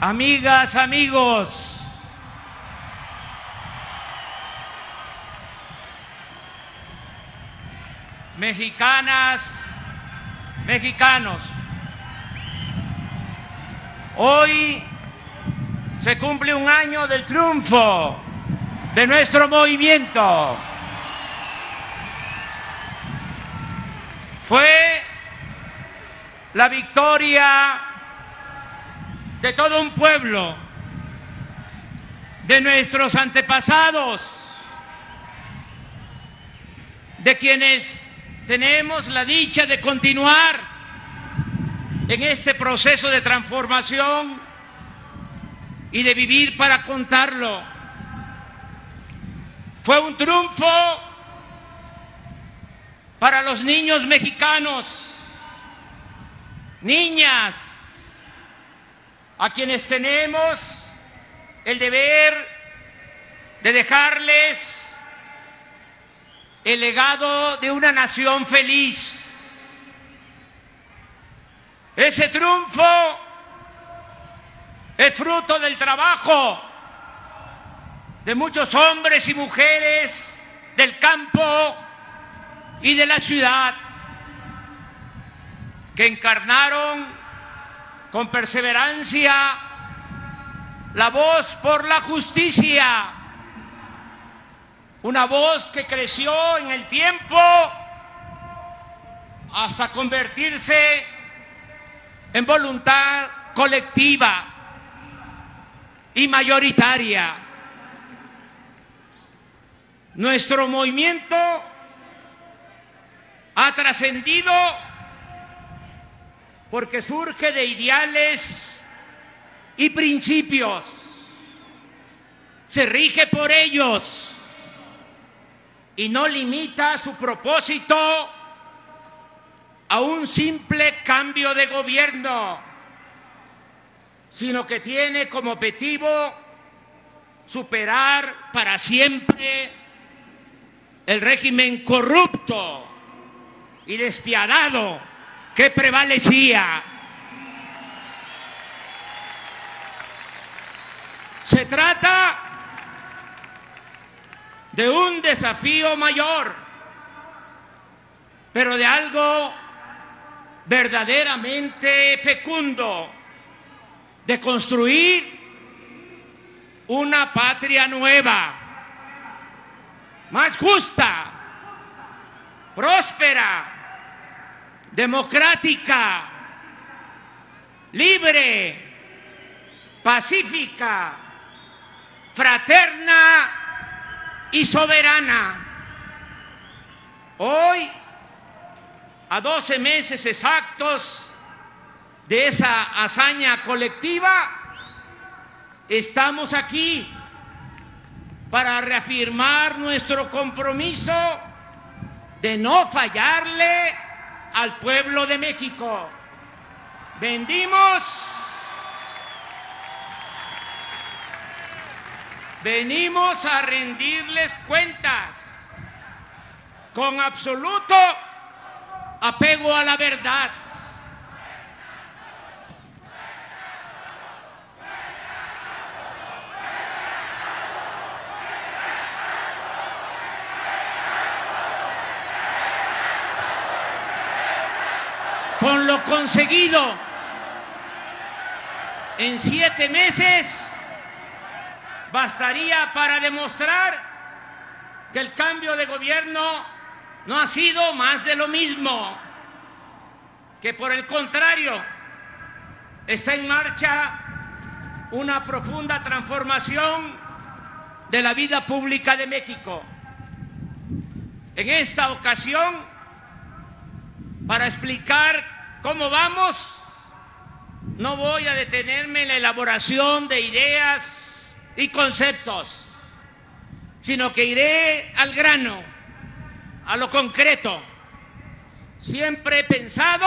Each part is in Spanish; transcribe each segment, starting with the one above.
amigas, amigos, mexicanas, mexicanos, hoy se cumple un año del triunfo de nuestro movimiento. Fue la victoria de todo un pueblo, de nuestros antepasados, de quienes tenemos la dicha de continuar en este proceso de transformación y de vivir para contarlo. Fue un triunfo para los niños mexicanos, niñas, a quienes tenemos el deber de dejarles el legado de una nación feliz. Ese triunfo es fruto del trabajo de muchos hombres y mujeres del campo y de la ciudad que encarnaron con perseverancia la voz por la justicia, una voz que creció en el tiempo hasta convertirse en voluntad colectiva y mayoritaria. Nuestro movimiento ha trascendido porque surge de ideales y principios, se rige por ellos y no limita su propósito a un simple cambio de gobierno, sino que tiene como objetivo superar para siempre el régimen corrupto y despiadado que prevalecía. Se trata de un desafío mayor, pero de algo verdaderamente fecundo, de construir una patria nueva, más justa, próspera, democrática, libre, pacífica, fraterna y soberana. Hoy, a 12 meses exactos de esa hazaña colectiva, estamos aquí para reafirmar nuestro compromiso de no fallarle al pueblo de México. Vendimos, venimos a rendirles cuentas con absoluto apego a la verdad. Con lo conseguido en siete meses bastaría para demostrar que el cambio de gobierno no ha sido más de lo mismo, que por el contrario está en marcha una profunda transformación de la vida pública de México. En esta ocasión, para explicar cómo vamos, no voy a detenerme en la elaboración de ideas y conceptos, sino que iré al grano, a lo concreto. Siempre he pensado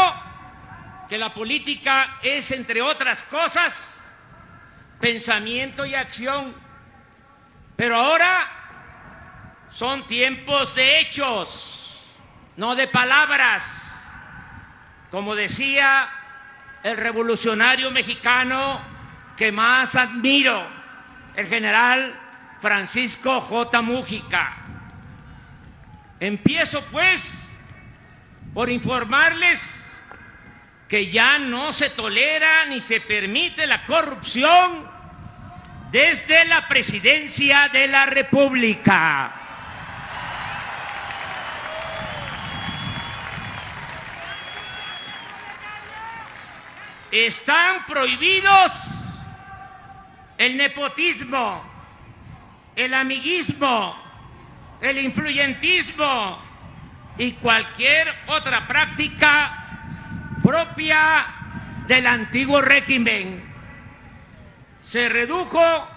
que la política es, entre otras cosas, pensamiento y acción, pero ahora son tiempos de hechos, no de palabras como decía el revolucionario mexicano que más admiro, el general Francisco J. Mújica. Empiezo pues por informarles que ya no se tolera ni se permite la corrupción desde la presidencia de la República. Están prohibidos el nepotismo, el amiguismo, el influyentismo y cualquier otra práctica propia del antiguo régimen. Se redujo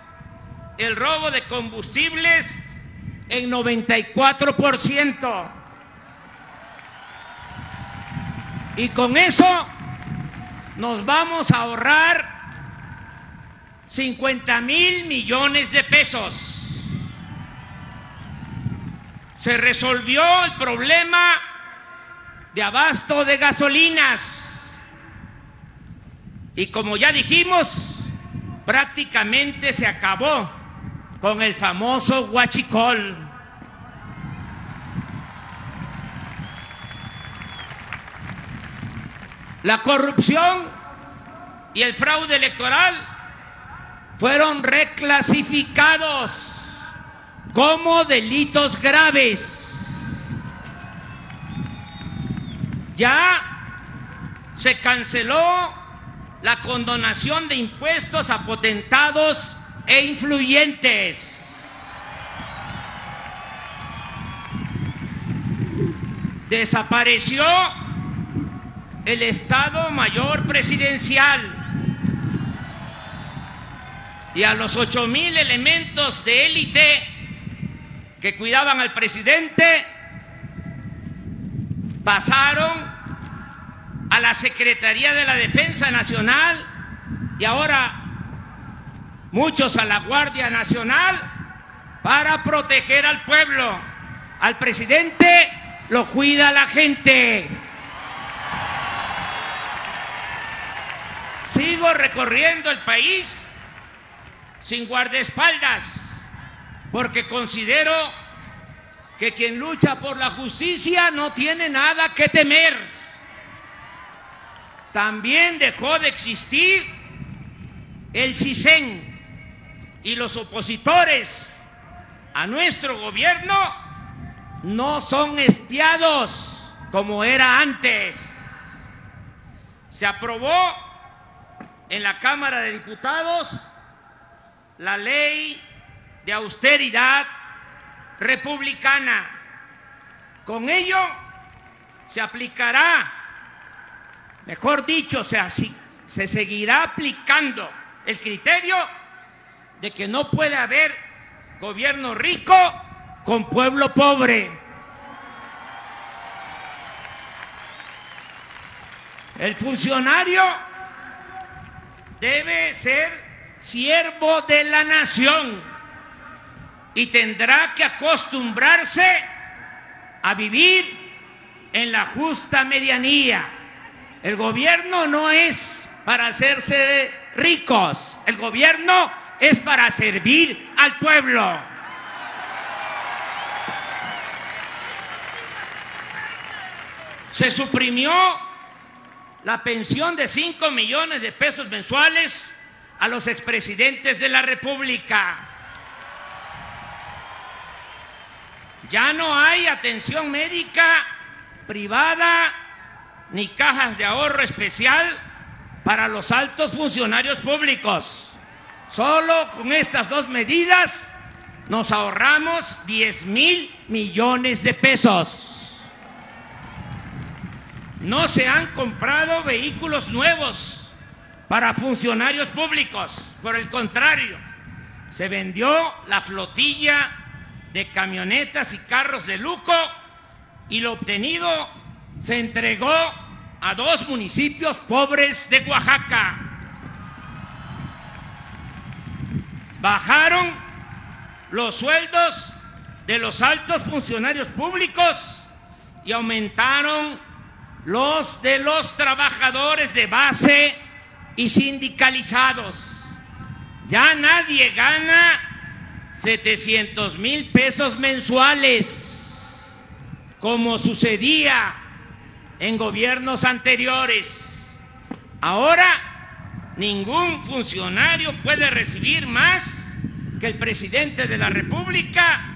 el robo de combustibles en 94%. Y con eso nos vamos a ahorrar 50 mil millones de pesos. Se resolvió el problema de abasto de gasolinas. Y como ya dijimos, prácticamente se acabó con el famoso huachicol. La corrupción y el fraude electoral fueron reclasificados como delitos graves Ya se canceló la condonación de impuestos a potentados e influyentes. Desapareció el Estado Mayor Presidencial y a los ocho mil elementos de élite que cuidaban al presidente pasaron a la Secretaría de la Defensa Nacional y ahora muchos a la Guardia Nacional para proteger al pueblo. Al presidente lo cuida la gente. Sigo recorriendo el país sin guardaespaldas porque considero que quien lucha por la justicia no tiene nada que temer. También dejó de existir el CISEN y los opositores a nuestro gobierno no son espiados como era antes. Se aprobó en la Cámara de Diputados la ley de austeridad republicana. Con ello se aplicará, mejor dicho, se, se seguirá aplicando el criterio de que no puede haber gobierno rico con pueblo pobre. El funcionario debe ser siervo de la nación y tendrá que acostumbrarse a vivir en la justa medianía. El gobierno no es para hacerse ricos, el gobierno es para servir al pueblo. Se suprimió la pensión de 5 millones de pesos mensuales a los expresidentes de la República. Ya no hay atención médica privada ni cajas de ahorro especial para los altos funcionarios públicos. Solo con estas dos medidas nos ahorramos 10 mil millones de pesos. No se han comprado vehículos nuevos para funcionarios públicos. Por el contrario, se vendió la flotilla de camionetas y carros de lujo y lo obtenido se entregó a dos municipios pobres de Oaxaca. Bajaron los sueldos de los altos funcionarios públicos y aumentaron los de los trabajadores de base y sindicalizados. Ya nadie gana 700 mil pesos mensuales, como sucedía en gobiernos anteriores. Ahora, ningún funcionario puede recibir más que el presidente de la República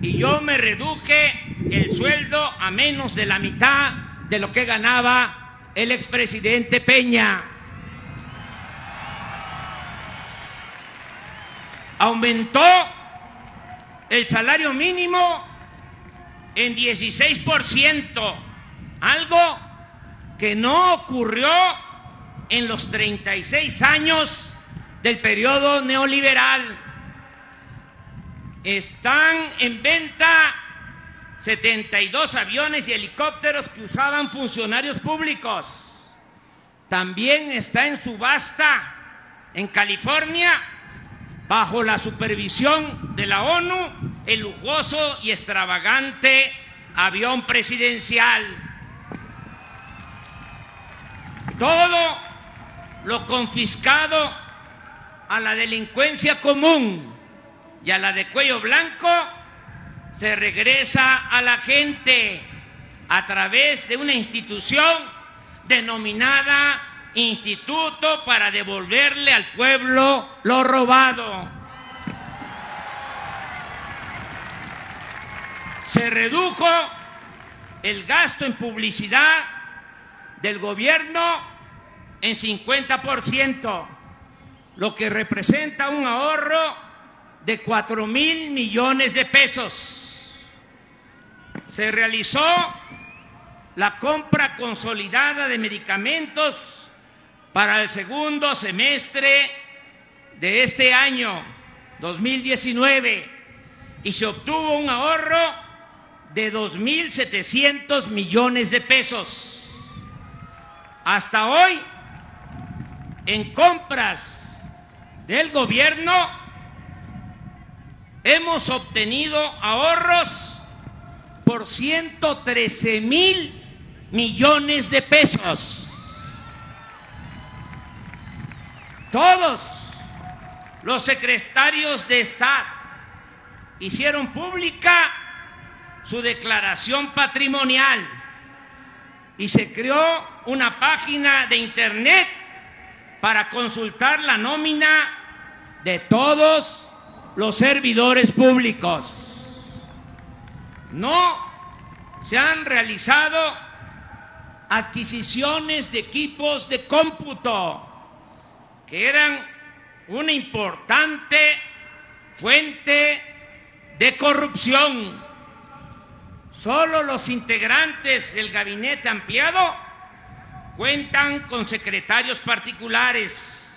y yo me reduje el sueldo a menos de la mitad de lo que ganaba el expresidente Peña. Aumentó el salario mínimo en 16%, algo que no ocurrió en los 36 años del periodo neoliberal. Están en venta 72 aviones y helicópteros que usaban funcionarios públicos. También está en subasta en California, bajo la supervisión de la ONU, el lujoso y extravagante avión presidencial. Todo lo confiscado a la delincuencia común y a la de cuello blanco se regresa a la gente a través de una institución denominada Instituto para devolverle al pueblo lo robado. Se redujo el gasto en publicidad del gobierno en 50%, lo que representa un ahorro de 4 mil millones de pesos se realizó la compra consolidada de medicamentos para el segundo semestre de este año 2019 y se obtuvo un ahorro de 2.700 millones de pesos. Hasta hoy, en compras del gobierno, hemos obtenido ahorros por 113 mil millones de pesos. Todos los secretarios de Estado hicieron pública su declaración patrimonial y se creó una página de internet para consultar la nómina de todos los servidores públicos. No se han realizado adquisiciones de equipos de cómputo que eran una importante fuente de corrupción. Solo los integrantes del gabinete ampliado cuentan con secretarios particulares.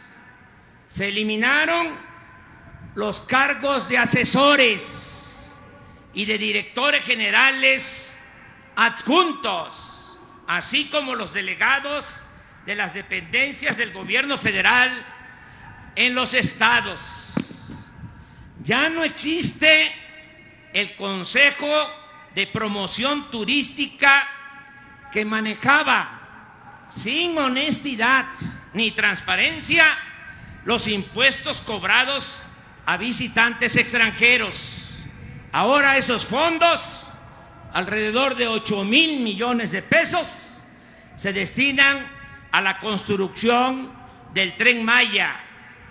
Se eliminaron los cargos de asesores y de directores generales adjuntos, así como los delegados de las dependencias del gobierno federal en los estados. Ya no existe el Consejo de Promoción Turística que manejaba sin honestidad ni transparencia los impuestos cobrados a visitantes extranjeros. Ahora esos fondos, alrededor de 8 mil millones de pesos, se destinan a la construcción del tren Maya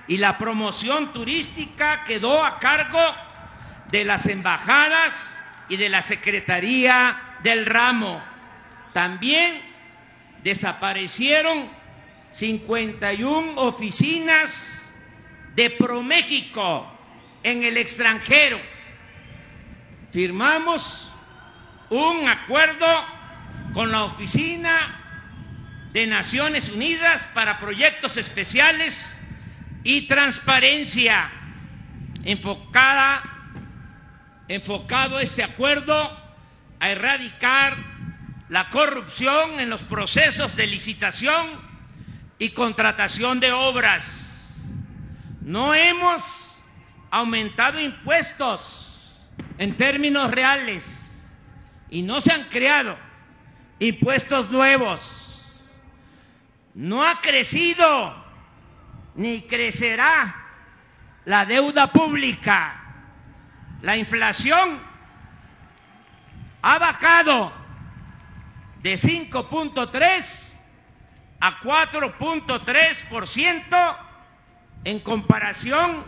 y la promoción turística quedó a cargo de las embajadas y de la Secretaría del Ramo. También desaparecieron 51 oficinas de ProMéxico en el extranjero firmamos un acuerdo con la Oficina de Naciones Unidas para Proyectos Especiales y Transparencia, enfocada, enfocado este acuerdo a erradicar la corrupción en los procesos de licitación y contratación de obras. No hemos aumentado impuestos en términos reales y no se han creado impuestos nuevos. No ha crecido ni crecerá la deuda pública. La inflación ha bajado de 5.3 a 4.3% en comparación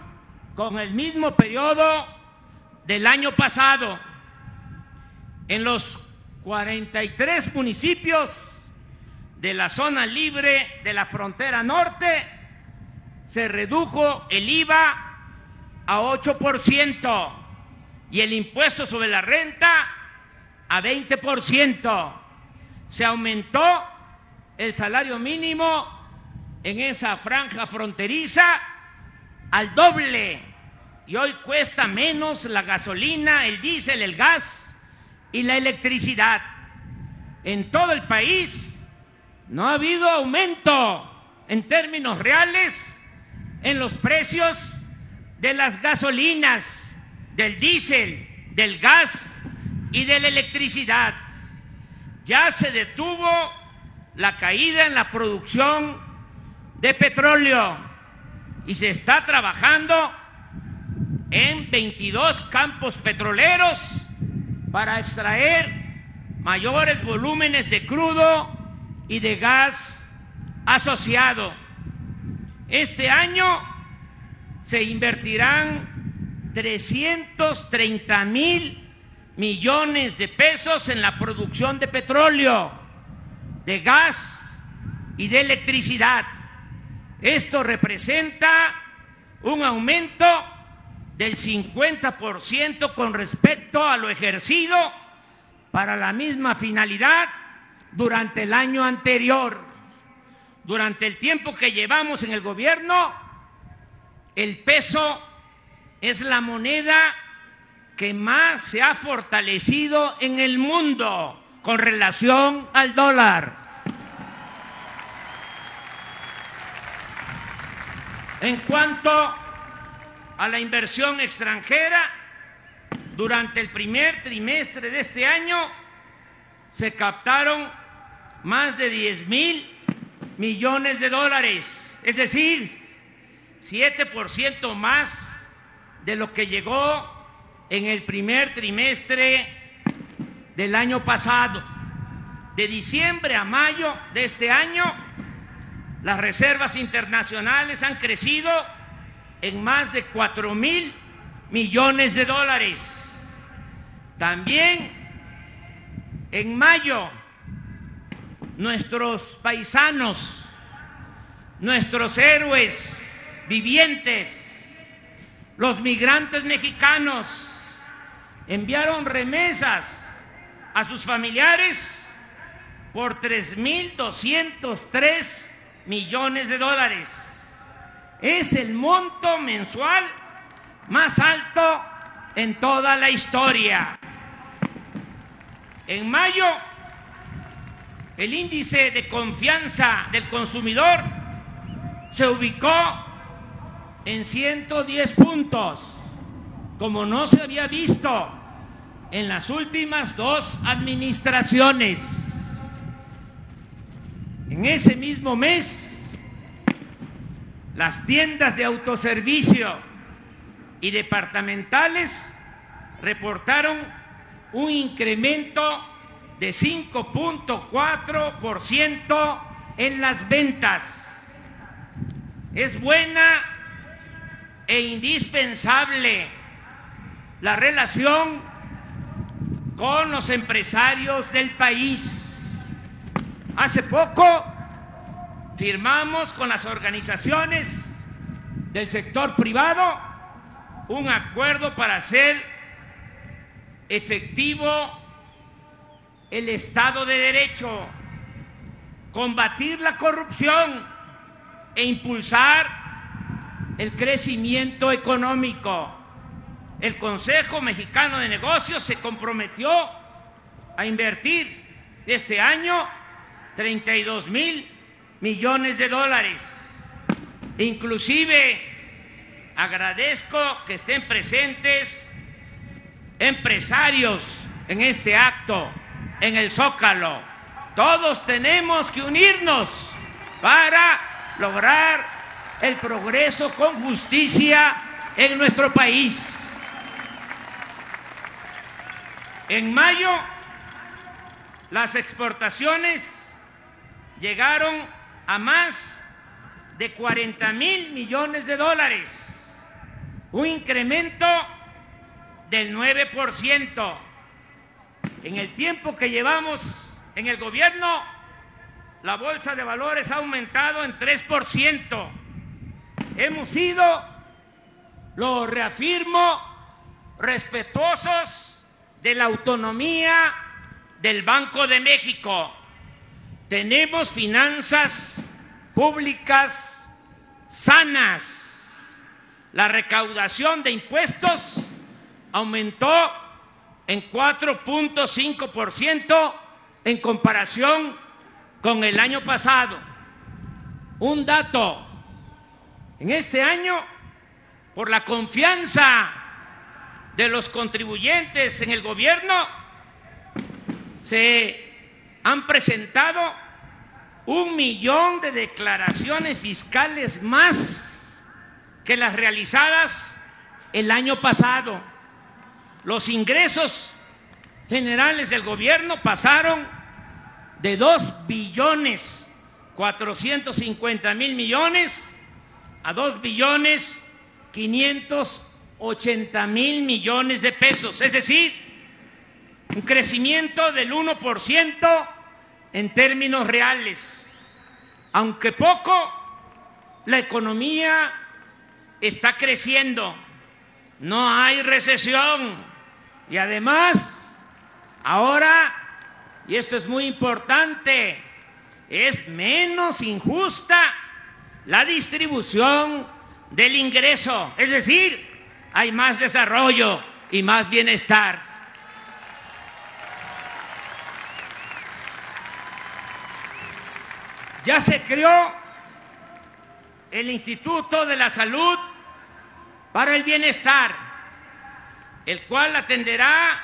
con el mismo periodo del año pasado. En los 43 municipios de la zona libre de la frontera norte se redujo el IVA a 8% y el impuesto sobre la renta a 20%. Se aumentó el salario mínimo en esa franja fronteriza al doble y hoy cuesta menos la gasolina, el diésel, el gas y la electricidad. En todo el país no ha habido aumento en términos reales en los precios de las gasolinas, del diésel, del gas y de la electricidad. Ya se detuvo la caída en la producción de petróleo y se está trabajando en 22 campos petroleros para extraer mayores volúmenes de crudo y de gas asociado. Este año se invertirán 330 mil millones de pesos en la producción de petróleo, de gas y de electricidad. Esto representa un aumento del 50% con respecto a lo ejercido para la misma finalidad durante el año anterior. Durante el tiempo que llevamos en el gobierno, el peso es la moneda que más se ha fortalecido en el mundo con relación al dólar. En cuanto a la inversión extranjera, durante el primer trimestre de este año se captaron más de 10 mil millones de dólares, es decir, 7% más de lo que llegó en el primer trimestre del año pasado. De diciembre a mayo de este año, las reservas internacionales han crecido en más de 4 mil millones de dólares. También en mayo nuestros paisanos, nuestros héroes vivientes, los migrantes mexicanos, enviaron remesas a sus familiares por 3.203 millones de dólares. Es el monto mensual más alto en toda la historia. En mayo, el índice de confianza del consumidor se ubicó en 110 puntos, como no se había visto en las últimas dos administraciones. En ese mismo mes, las tiendas de autoservicio y departamentales reportaron un incremento de 5.4% en las ventas. Es buena e indispensable la relación con los empresarios del país. Hace poco firmamos con las organizaciones del sector privado un acuerdo para hacer efectivo el Estado de Derecho, combatir la corrupción e impulsar el crecimiento económico. El Consejo Mexicano de Negocios se comprometió a invertir este año 32 mil millones de dólares. Inclusive agradezco que estén presentes empresarios en este acto en el Zócalo. Todos tenemos que unirnos para lograr el progreso con justicia en nuestro país. En mayo, las exportaciones llegaron a más de 40 mil millones de dólares, un incremento del 9%. En el tiempo que llevamos en el gobierno, la bolsa de valores ha aumentado en 3%. Hemos sido, lo reafirmo, respetuosos de la autonomía del Banco de México. Tenemos finanzas públicas sanas. La recaudación de impuestos aumentó en 4.5% en comparación con el año pasado. Un dato, en este año, por la confianza de los contribuyentes en el gobierno, se han presentado un millón de declaraciones fiscales más que las realizadas el año pasado. Los ingresos generales del gobierno pasaron de 2 billones 450 mil millones a 2 billones 580 mil millones de pesos, es decir, un crecimiento del 1% en términos reales. Aunque poco, la economía está creciendo, no hay recesión y además ahora y esto es muy importante, es menos injusta la distribución del ingreso, es decir, hay más desarrollo y más bienestar. Ya se creó el Instituto de la Salud para el Bienestar, el cual atenderá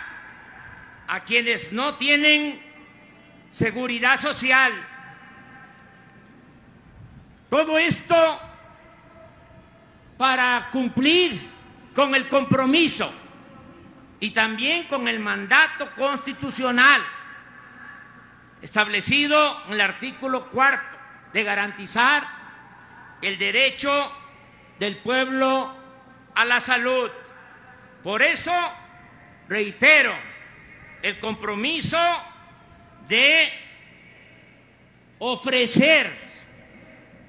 a quienes no tienen seguridad social. Todo esto para cumplir con el compromiso y también con el mandato constitucional establecido en el artículo cuarto de garantizar el derecho del pueblo a la salud. Por eso reitero el compromiso de ofrecer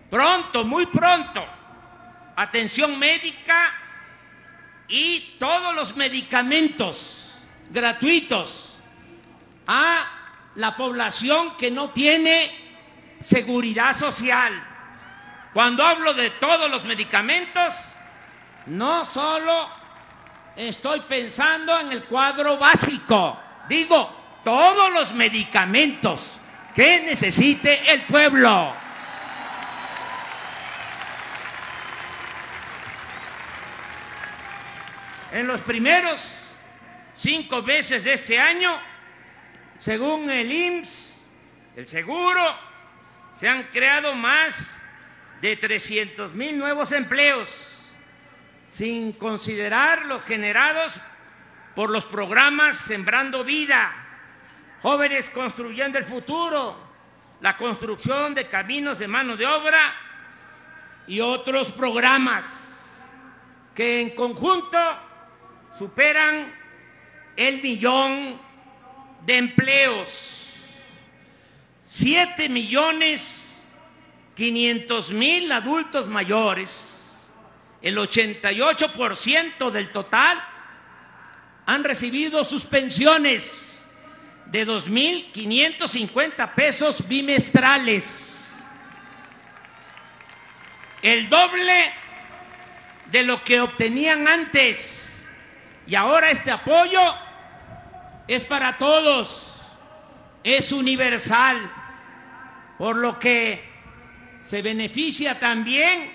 pronto, muy pronto, atención médica y todos los medicamentos gratuitos a la población que no tiene seguridad social. Cuando hablo de todos los medicamentos, no solo estoy pensando en el cuadro básico, digo, todos los medicamentos que necesite el pueblo. En los primeros cinco meses de este año, según el IMSS, el seguro, se han creado más de 300 mil nuevos empleos, sin considerar los generados por los programas Sembrando Vida, Jóvenes Construyendo el Futuro, la construcción de caminos de mano de obra y otros programas que en conjunto superan el millón de empleos. Siete millones quinientos mil adultos mayores, el 88% del total, han recibido sus pensiones de 2.550 pesos bimestrales, el doble de lo que obtenían antes. Y ahora este apoyo es para todos, es universal, por lo que se beneficia también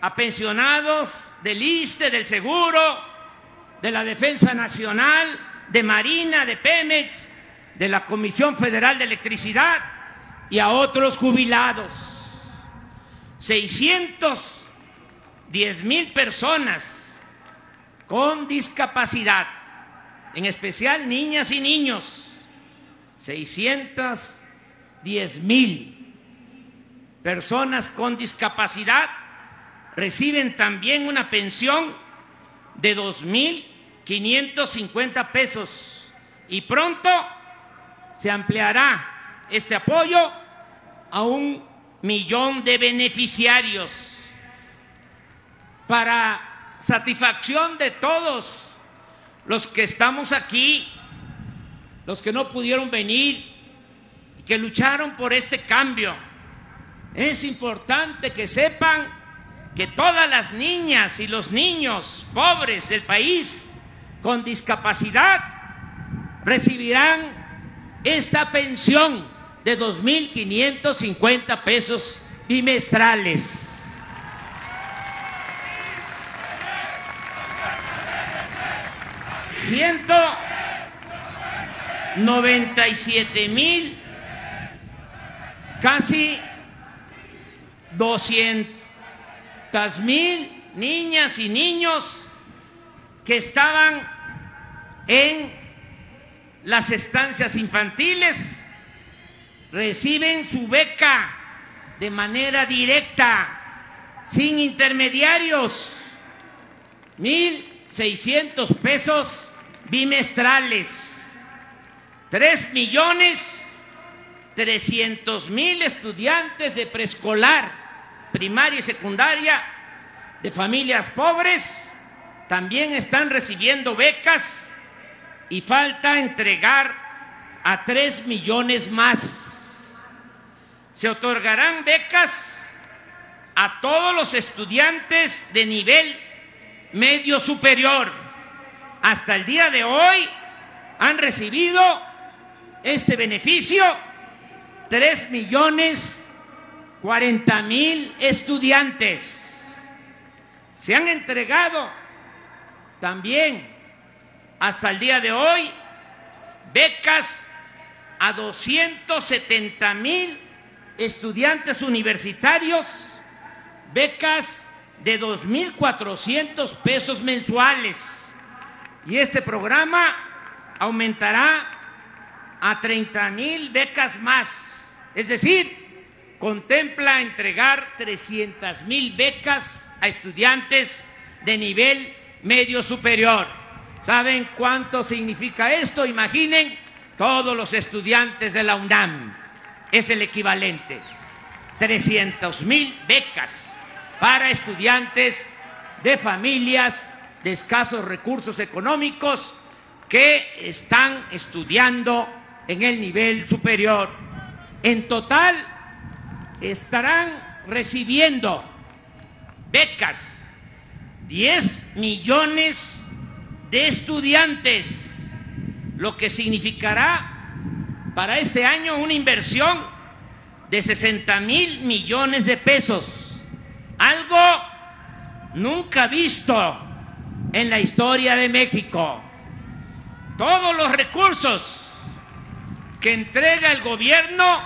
a pensionados del ISTE, del Seguro, de la Defensa Nacional, de Marina, de Pemex, de la Comisión Federal de Electricidad y a otros jubilados. 610 mil personas con discapacidad, en especial niñas y niños, 610 mil personas con discapacidad reciben también una pensión de 2.550 pesos. Y pronto se ampliará este apoyo a un millón de beneficiarios. Para satisfacción de todos los que estamos aquí, los que no pudieron venir y que lucharon por este cambio. Es importante que sepan que todas las niñas y los niños pobres del país con discapacidad recibirán esta pensión de 2.550 pesos bimestrales. Ciento noventa y siete mil, casi doscientas mil niñas y niños que estaban en las estancias infantiles reciben su beca de manera directa, sin intermediarios, mil seiscientos pesos bimestrales, tres millones trescientos mil estudiantes de preescolar, primaria y secundaria de familias pobres también están recibiendo becas y falta entregar a tres millones más. Se otorgarán becas a todos los estudiantes de nivel medio superior. Hasta el día de hoy han recibido este beneficio tres millones cuarenta mil estudiantes. Se han entregado también hasta el día de hoy becas a 270 mil estudiantes universitarios, becas de 2.400 pesos mensuales. Y este programa aumentará a 30 mil becas más. Es decir, contempla entregar 300 mil becas a estudiantes de nivel medio superior. ¿Saben cuánto significa esto? Imaginen todos los estudiantes de la UNAM. Es el equivalente. 300 mil becas para estudiantes de familias de escasos recursos económicos que están estudiando en el nivel superior. En total estarán recibiendo becas 10 millones de estudiantes, lo que significará para este año una inversión de 60 mil millones de pesos, algo nunca visto en la historia de México. Todos los recursos que entrega el gobierno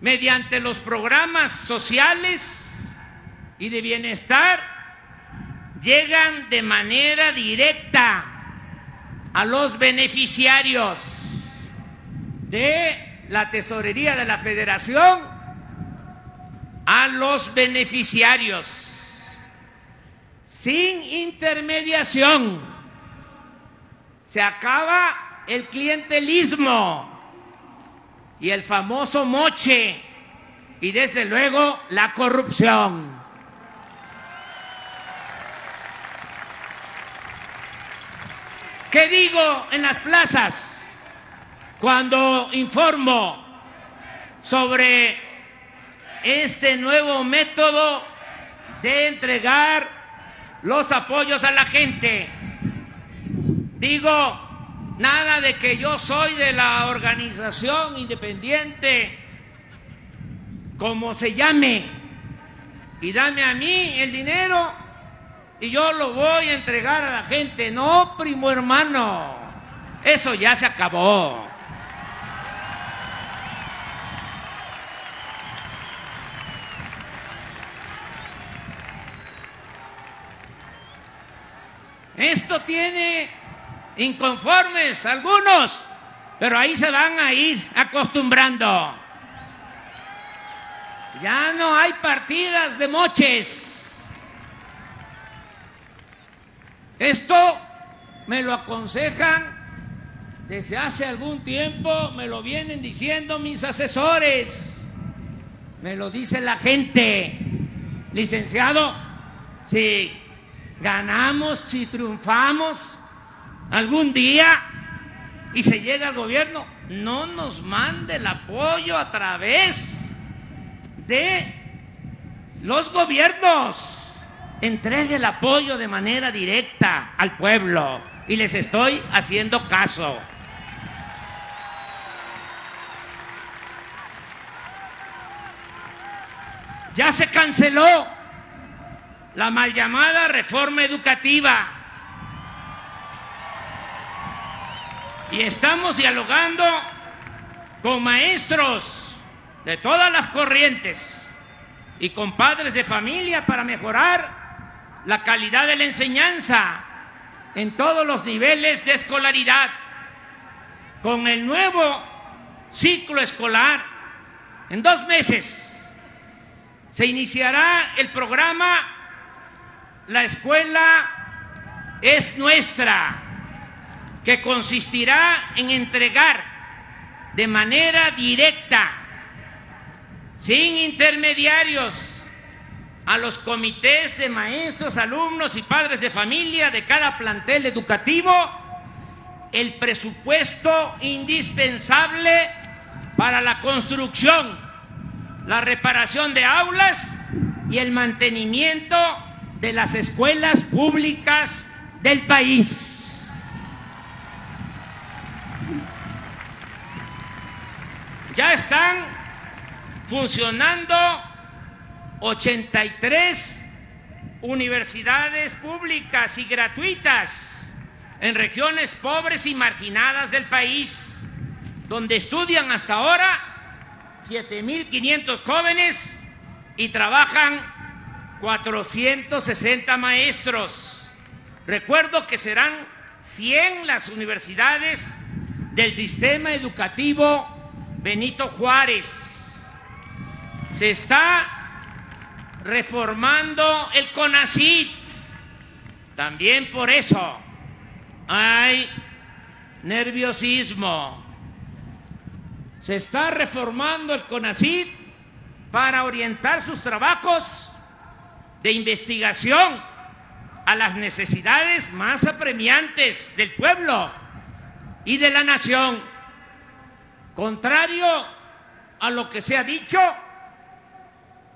mediante los programas sociales y de bienestar llegan de manera directa a los beneficiarios de la tesorería de la federación, a los beneficiarios, sin intermediación. Se acaba el clientelismo y el famoso moche y desde luego la corrupción. ¿Qué digo en las plazas cuando informo sobre este nuevo método de entregar los apoyos a la gente? Digo, Nada de que yo soy de la organización independiente, como se llame, y dame a mí el dinero y yo lo voy a entregar a la gente. No, primo hermano, eso ya se acabó. Esto tiene inconformes algunos, pero ahí se van a ir acostumbrando. Ya no hay partidas de moches. Esto me lo aconsejan desde hace algún tiempo, me lo vienen diciendo mis asesores, me lo dice la gente. Licenciado, si ganamos, si triunfamos algún día y se llega al gobierno, no nos mande el apoyo a través de los gobiernos. Entregue el apoyo de manera directa al pueblo y les estoy haciendo caso. Ya se canceló la mal llamada reforma educativa y estamos dialogando con maestros de todas las corrientes y con padres de familia para mejorar la calidad de la enseñanza en todos los niveles de escolaridad. Con el nuevo ciclo escolar, en dos meses se iniciará el programa La escuela es nuestra, que consistirá en entregar de manera directa, sin intermediarios, a los comités de maestros, alumnos y padres de familia de cada plantel educativo el presupuesto indispensable para la construcción, la reparación de aulas y el mantenimiento de las escuelas públicas del país. Ya están funcionando 83 universidades públicas y gratuitas en regiones pobres y marginadas del país, donde estudian hasta ahora 7.500 jóvenes y trabajan 460 maestros. Recuerdo que serán 100 las universidades del sistema educativo Benito Juárez. Se está reformando el CONACIT. También por eso hay nerviosismo. Se está reformando el CONACIT para orientar sus trabajos de investigación a las necesidades más apremiantes del pueblo y de la nación. Contrario a lo que se ha dicho,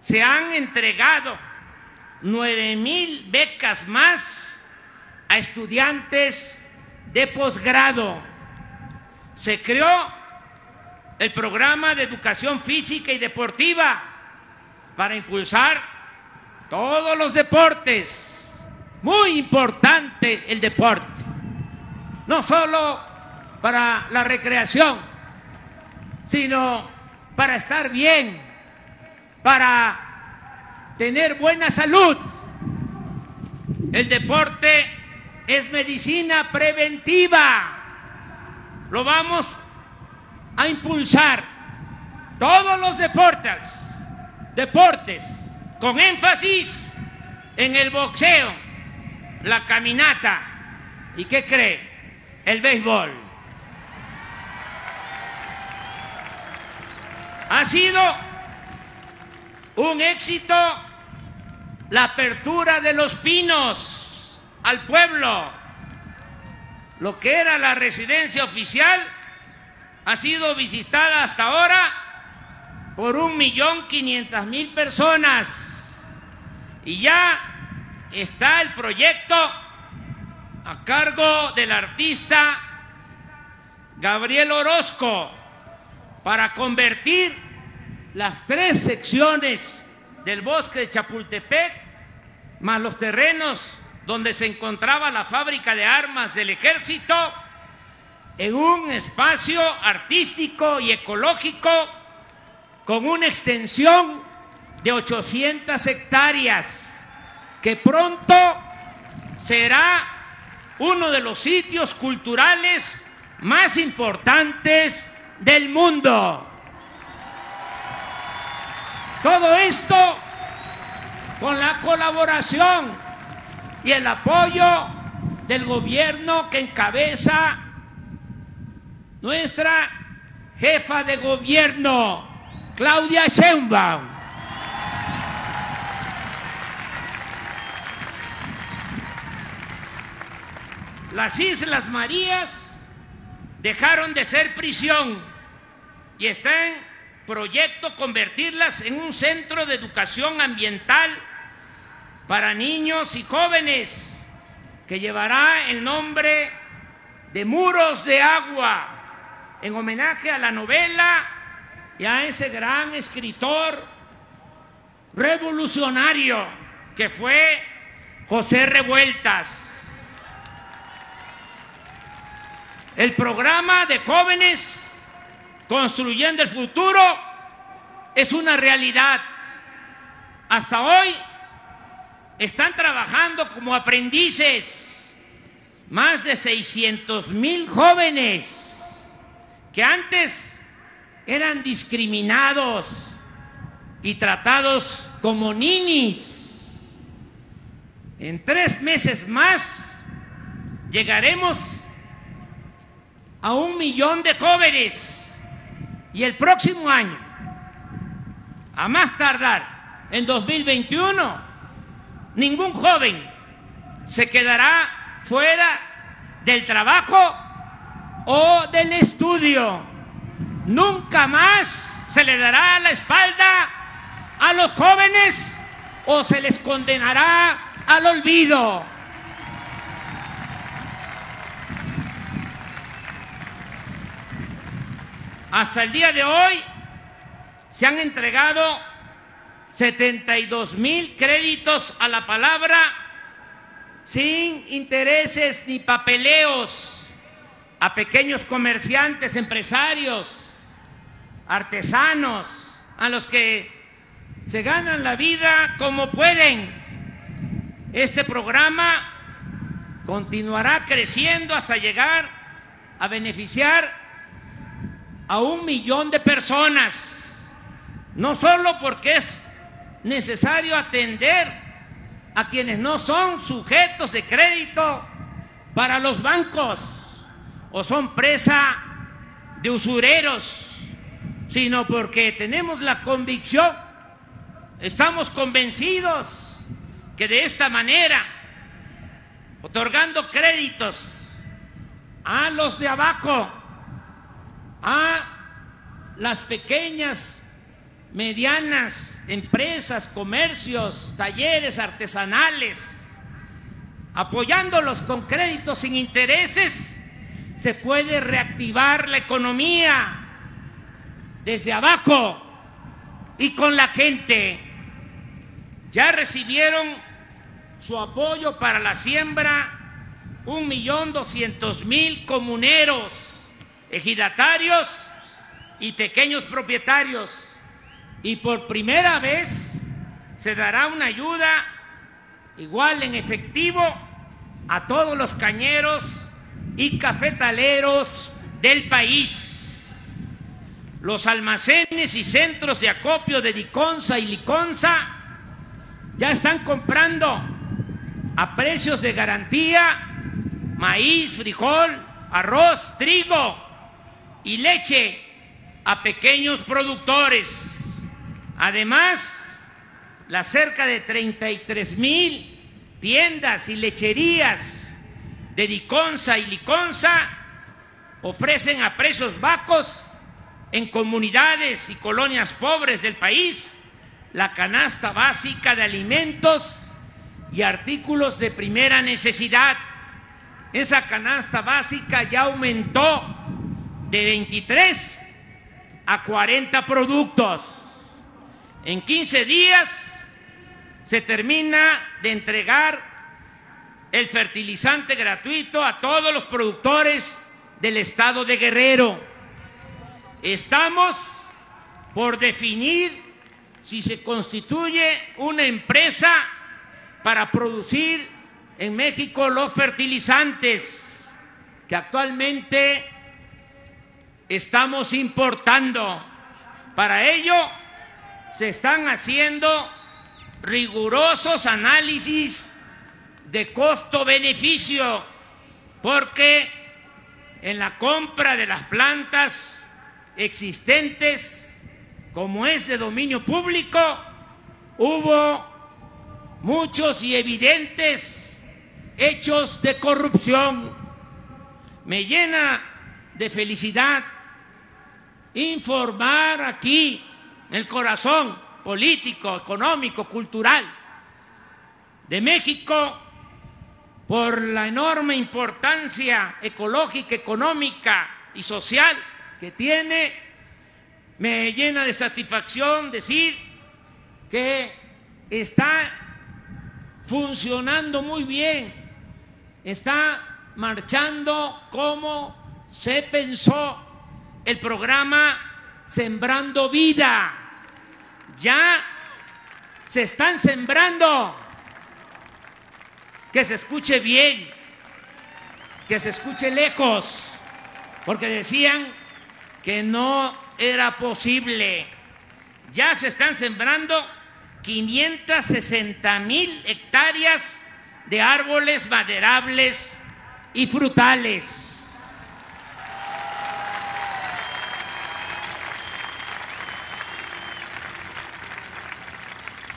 se han entregado nueve mil becas más a estudiantes de posgrado. Se creó el programa de educación física y deportiva para impulsar todos los deportes. Muy importante el deporte. No solo para la recreación, sino para estar bien para tener buena salud. El deporte es medicina preventiva. Lo vamos a impulsar. Todos los deportes, deportes, con énfasis en el boxeo, la caminata y qué cree, el béisbol. Ha sido un éxito la apertura de los pinos al pueblo. Lo que era la residencia oficial ha sido visitada hasta ahora por un millón quinientas mil personas y ya está el proyecto a cargo del artista Gabriel Orozco para convertir las tres secciones del bosque de Chapultepec, más los terrenos donde se encontraba la fábrica de armas del ejército, en un espacio artístico y ecológico con una extensión de 800 hectáreas, que pronto será uno de los sitios culturales más importantes del mundo. Todo esto con la colaboración y el apoyo del gobierno que encabeza nuestra jefa de gobierno, Claudia Sheinbaum. Las Islas Marías dejaron de ser prisión y está en proyecto convertirlas en un centro de educación ambiental para niños y jóvenes que llevará el nombre de Muros de Agua en homenaje a la novela y a ese gran escritor revolucionario que fue José Revueltas. El programa de jóvenes construyendo el futuro es una realidad. Hasta hoy están trabajando como aprendices más de 600 mil jóvenes que antes eran discriminados y tratados como ninis. En tres meses más llegaremos a un millón de jóvenes y el próximo año, a más tardar, en 2021, ningún joven se quedará fuera del trabajo o del estudio. Nunca más se le dará la espalda a los jóvenes o se les condenará al olvido. Hasta el día de hoy se han entregado 72 mil créditos a la palabra sin intereses ni papeleos a pequeños comerciantes, empresarios, artesanos, a los que se ganan la vida como pueden. Este programa continuará creciendo hasta llegar a beneficiar a un millón de personas, no solo porque es necesario atender a quienes no son sujetos de crédito para los bancos o son presa de usureros, sino porque tenemos la convicción, estamos convencidos que de esta manera, otorgando créditos a los de abajo, a las pequeñas, medianas empresas, comercios, talleres artesanales, apoyándolos con créditos sin intereses, se puede reactivar la economía desde abajo y con la gente. Ya recibieron su apoyo para la siembra un millón doscientos mil comuneros ejidatarios y pequeños propietarios. Y por primera vez se dará una ayuda igual en efectivo a todos los cañeros y cafetaleros del país. Los almacenes y centros de acopio de Diconsa y Liconza ya están comprando a precios de garantía maíz, frijol, arroz, trigo y leche a pequeños productores. Además, las cerca de 33 mil tiendas y lecherías de Diconsa y Liconza ofrecen a precios bajos en comunidades y colonias pobres del país la canasta básica de alimentos y artículos de primera necesidad. Esa canasta básica ya aumentó de 23 a 40 productos. En 15 días se termina de entregar el fertilizante gratuito a todos los productores del estado de Guerrero. Estamos por definir si se constituye una empresa para producir en México los fertilizantes que actualmente estamos importando. Para ello se están haciendo rigurosos análisis de costo-beneficio, porque en la compra de las plantas existentes, como es de dominio público, hubo muchos y evidentes hechos de corrupción. Me llena de felicidad informar aquí el corazón político, económico, cultural de México por la enorme importancia ecológica, económica y social que tiene, me llena de satisfacción decir que está funcionando muy bien, está marchando como se pensó el programa Sembrando Vida. Ya se están sembrando. Que se escuche bien, que se escuche lejos, porque decían que no era posible. Ya se están sembrando 560 mil hectáreas de árboles maderables y frutales.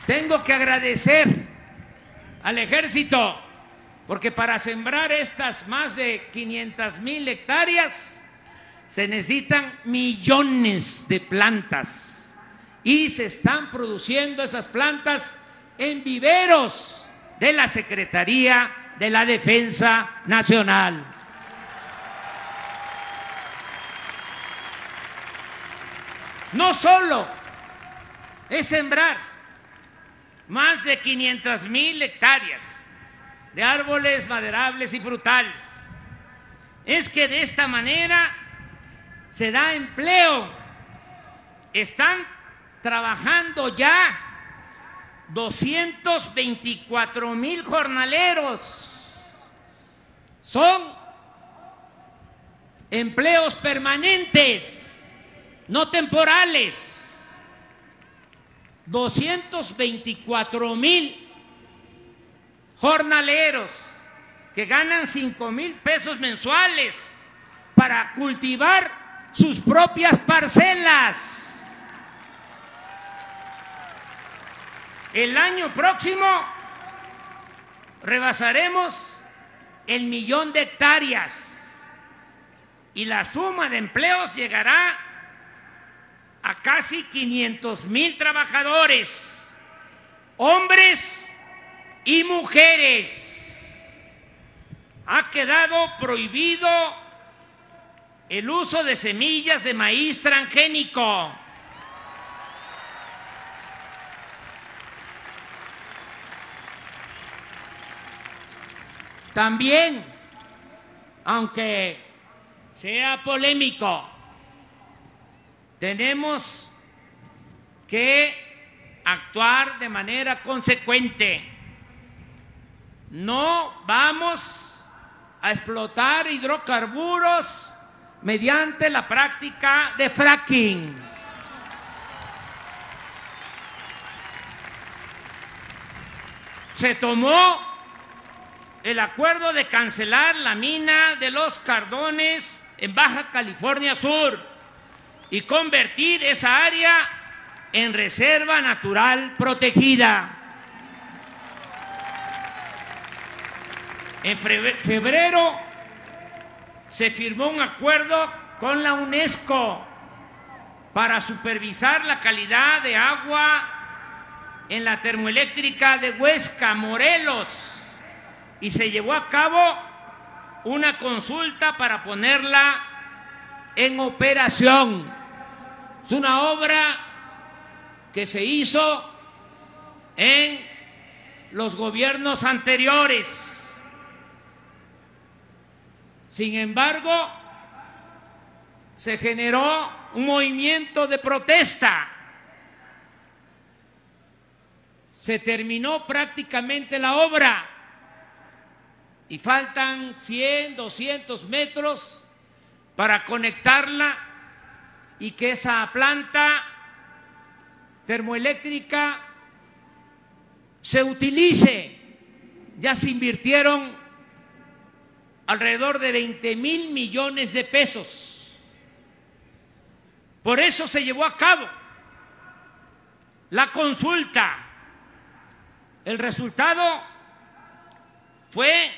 Tengo que agradecer al ejército, porque para sembrar estas más de 500 mil hectáreas se necesitan millones de plantas y se están produciendo esas plantas en viveros de la Secretaría de la Defensa Nacional. No solo es sembrar, más de 500 mil hectáreas de árboles maderables y frutales. Es que de esta manera se da empleo. Están trabajando ya 224 mil jornaleros. Son empleos permanentes, no temporales. 224 mil jornaleros que ganan 5 mil pesos mensuales para cultivar sus propias parcelas. El año próximo rebasaremos el millón de hectáreas y la suma de empleos llegará a casi 500 mil trabajadores, hombres y mujeres. Ha quedado prohibido el uso de semillas de maíz transgénico. También, aunque sea polémico, tenemos que actuar de manera consecuente. No vamos a explotar hidrocarburos mediante la práctica de fracking. Se tomó el acuerdo de cancelar la mina de los Cardones en Baja California Sur y convertir esa área en reserva natural protegida. En febrero se firmó un acuerdo con la UNESCO para supervisar la calidad de agua en la termoeléctrica de Huesca, Morelos, y se llevó a cabo una consulta para ponerla en operación. Es una obra que se hizo en los gobiernos anteriores. Sin embargo, se generó un movimiento de protesta. Se terminó prácticamente la obra y faltan 100, 200 metros para conectarla y que esa planta termoeléctrica se utilice. Ya se invirtieron alrededor de 20 mil millones de pesos. Por eso se llevó a cabo la consulta. El resultado fue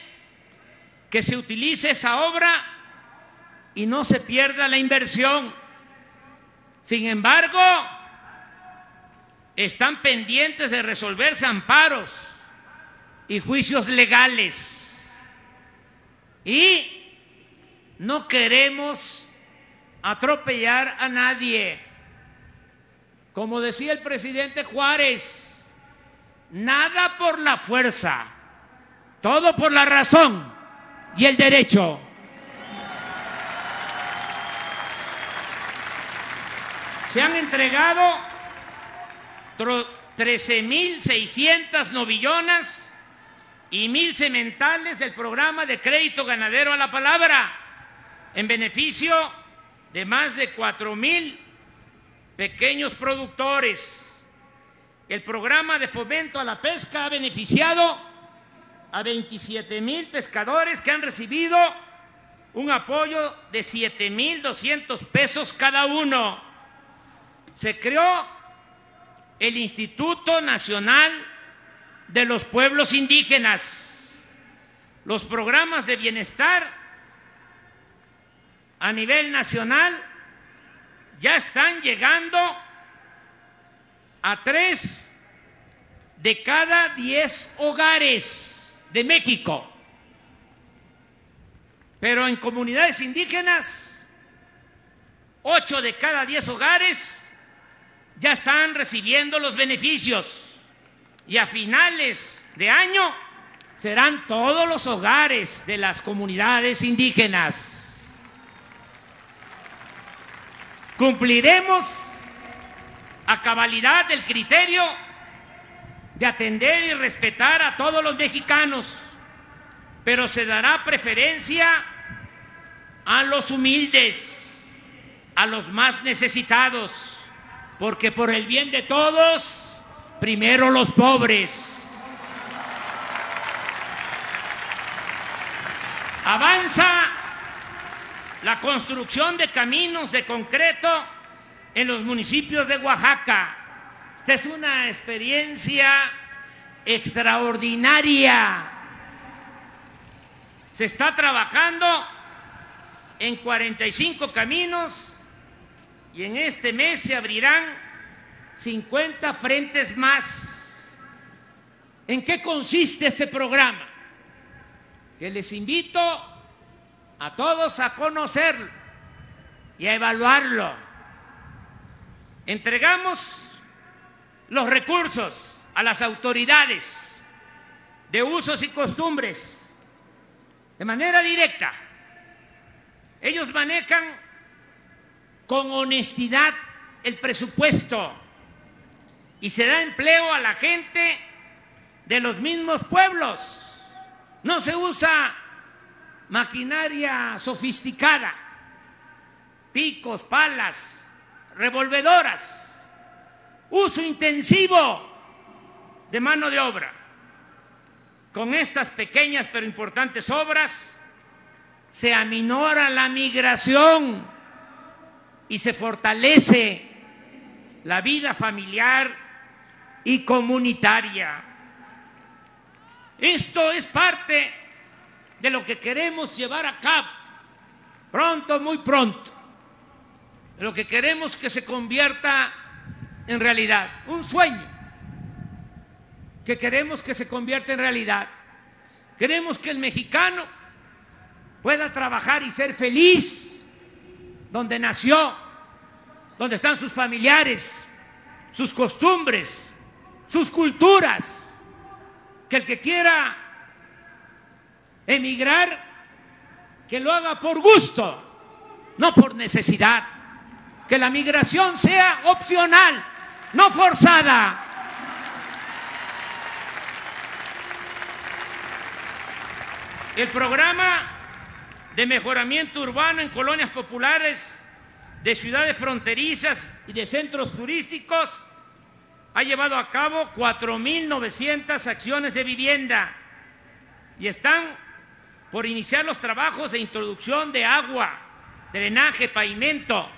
que se utilice esa obra y no se pierda la inversión. Sin embargo, están pendientes de resolverse amparos y juicios legales. Y no queremos atropellar a nadie. Como decía el presidente Juárez, nada por la fuerza, todo por la razón y el derecho. Se han entregado 13.600 novillonas y mil sementales del programa de crédito ganadero a la palabra en beneficio de más de cuatro mil pequeños productores. El programa de fomento a la pesca ha beneficiado a 27 mil pescadores que han recibido un apoyo de 7 mil 200 pesos cada uno. Se creó el Instituto Nacional de los Pueblos Indígenas. Los programas de bienestar a nivel nacional ya están llegando a tres de cada diez hogares de México. Pero en comunidades indígenas, ocho de cada diez hogares ya están recibiendo los beneficios y a finales de año serán todos los hogares de las comunidades indígenas. Cumpliremos a cabalidad el criterio de atender y respetar a todos los mexicanos, pero se dará preferencia a los humildes, a los más necesitados, porque por el bien de todos, primero los pobres. Avanza la construcción de caminos de concreto en los municipios de Oaxaca esta es una experiencia extraordinaria. Se está trabajando en 45 caminos y en este mes se abrirán 50 frentes más. ¿En qué consiste este programa? Que les invito a todos a conocerlo y a evaluarlo. Entregamos los recursos a las autoridades de usos y costumbres de manera directa. Ellos manejan con honestidad el presupuesto y se da empleo a la gente de los mismos pueblos. No se usa maquinaria sofisticada, picos, palas, revolvedoras uso intensivo de mano de obra. Con estas pequeñas pero importantes obras se aminora la migración y se fortalece la vida familiar y comunitaria. Esto es parte de lo que queremos llevar a cabo pronto, muy pronto, de lo que queremos que se convierta en realidad, un sueño que queremos que se convierta en realidad. Queremos que el mexicano pueda trabajar y ser feliz donde nació, donde están sus familiares, sus costumbres, sus culturas. Que el que quiera emigrar, que lo haga por gusto, no por necesidad. Que la migración sea opcional no forzada. El programa de mejoramiento urbano en colonias populares de ciudades fronterizas y de centros turísticos ha llevado a cabo 4.900 acciones de vivienda y están por iniciar los trabajos de introducción de agua, drenaje, pavimento,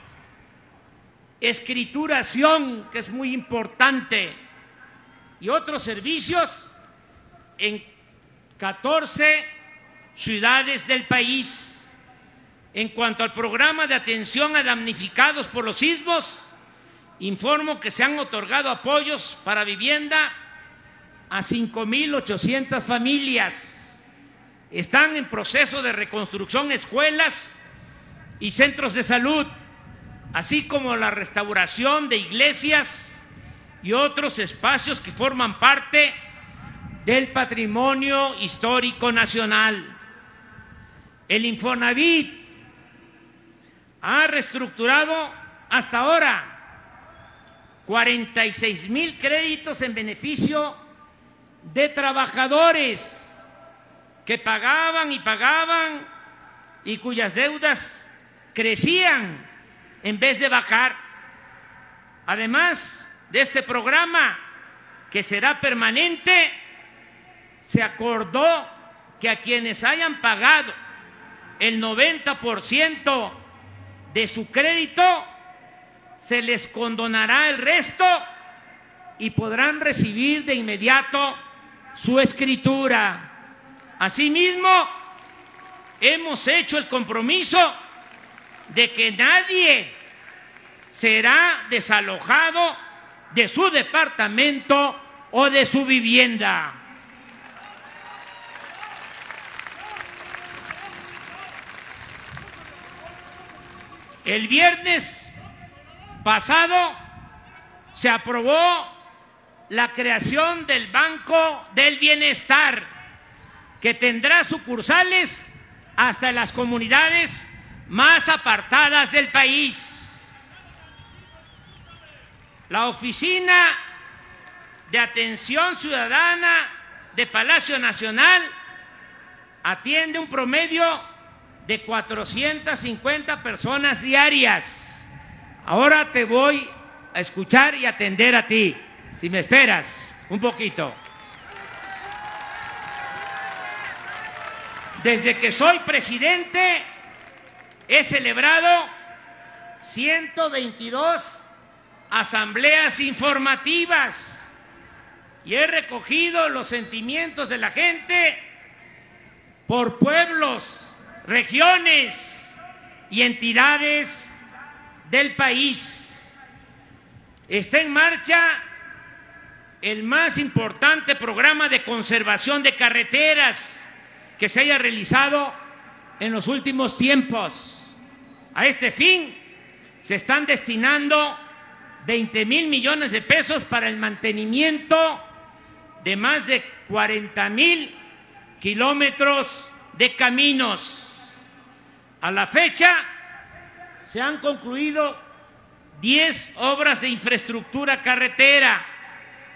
escrituración, que es muy importante, y otros servicios en 14 ciudades del país. En cuanto al programa de atención a damnificados por los sismos, informo que se han otorgado apoyos para vivienda a 5.800 familias. Están en proceso de reconstrucción escuelas y centros de salud, así como la restauración de iglesias y otros espacios que forman parte del patrimonio histórico nacional. El Infonavit ha reestructurado hasta ahora 46 mil créditos en beneficio de trabajadores que pagaban y pagaban y cuyas deudas crecían en vez de bajar. Además de este programa, que será permanente, se acordó que a quienes hayan pagado el 90% de su crédito, se les condonará el resto y podrán recibir de inmediato su escritura. Asimismo, hemos hecho el compromiso de que nadie será desalojado de su departamento o de su vivienda. El viernes pasado se aprobó la creación del Banco del Bienestar, que tendrá sucursales hasta las comunidades más apartadas del país. La Oficina de Atención Ciudadana de Palacio Nacional atiende un promedio de 450 personas diarias. Ahora te voy a escuchar y atender a ti, si me esperas un poquito. Desde que soy presidente he celebrado 122 asambleas informativas y he recogido los sentimientos de la gente por pueblos, regiones y entidades del país. Está en marcha el más importante programa de conservación de carreteras que se haya realizado en los últimos tiempos. A este fin se están destinando 20 mil millones de pesos para el mantenimiento de más de 40 mil kilómetros de caminos. A la fecha se han concluido 10 obras de infraestructura carretera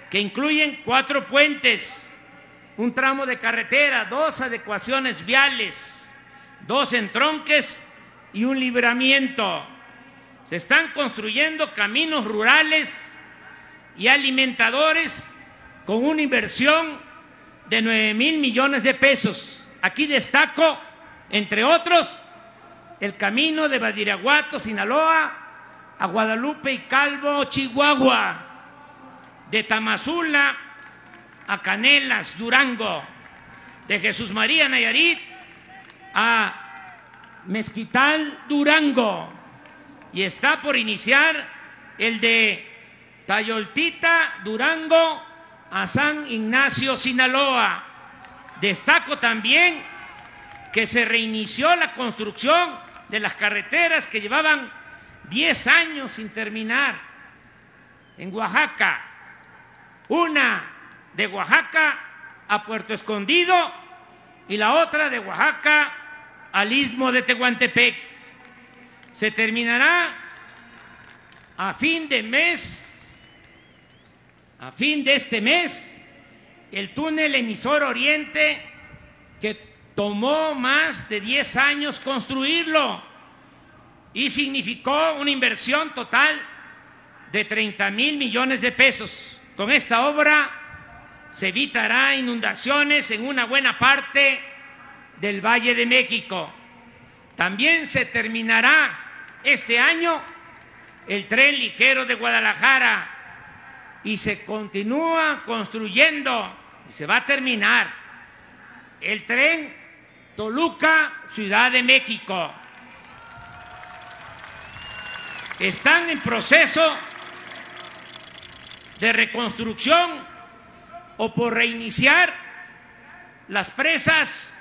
que incluyen cuatro puentes, un tramo de carretera, dos adecuaciones viales, dos entronques y un libramiento. Se están construyendo caminos rurales y alimentadores con una inversión de 9 mil millones de pesos. Aquí destaco, entre otros, el camino de Badiraguato, Sinaloa, a Guadalupe y Calvo, Chihuahua, de Tamazula a Canelas, Durango, de Jesús María Nayarit a Mezquital, Durango, y está por iniciar el de Tayoltita, Durango, a San Ignacio, Sinaloa. Destaco también que se reinició la construcción de las carreteras que llevaban 10 años sin terminar en Oaxaca. Una de Oaxaca a Puerto Escondido y la otra de Oaxaca al istmo de Tehuantepec. Se terminará a fin de mes, a fin de este mes, el túnel emisor oriente que tomó más de 10 años construirlo y significó una inversión total de 30 mil millones de pesos. Con esta obra se evitará inundaciones en una buena parte del Valle de México. También se terminará este año el tren ligero de Guadalajara y se continúa construyendo y se va a terminar el tren Toluca, Ciudad de México. Están en proceso de reconstrucción o por reiniciar las presas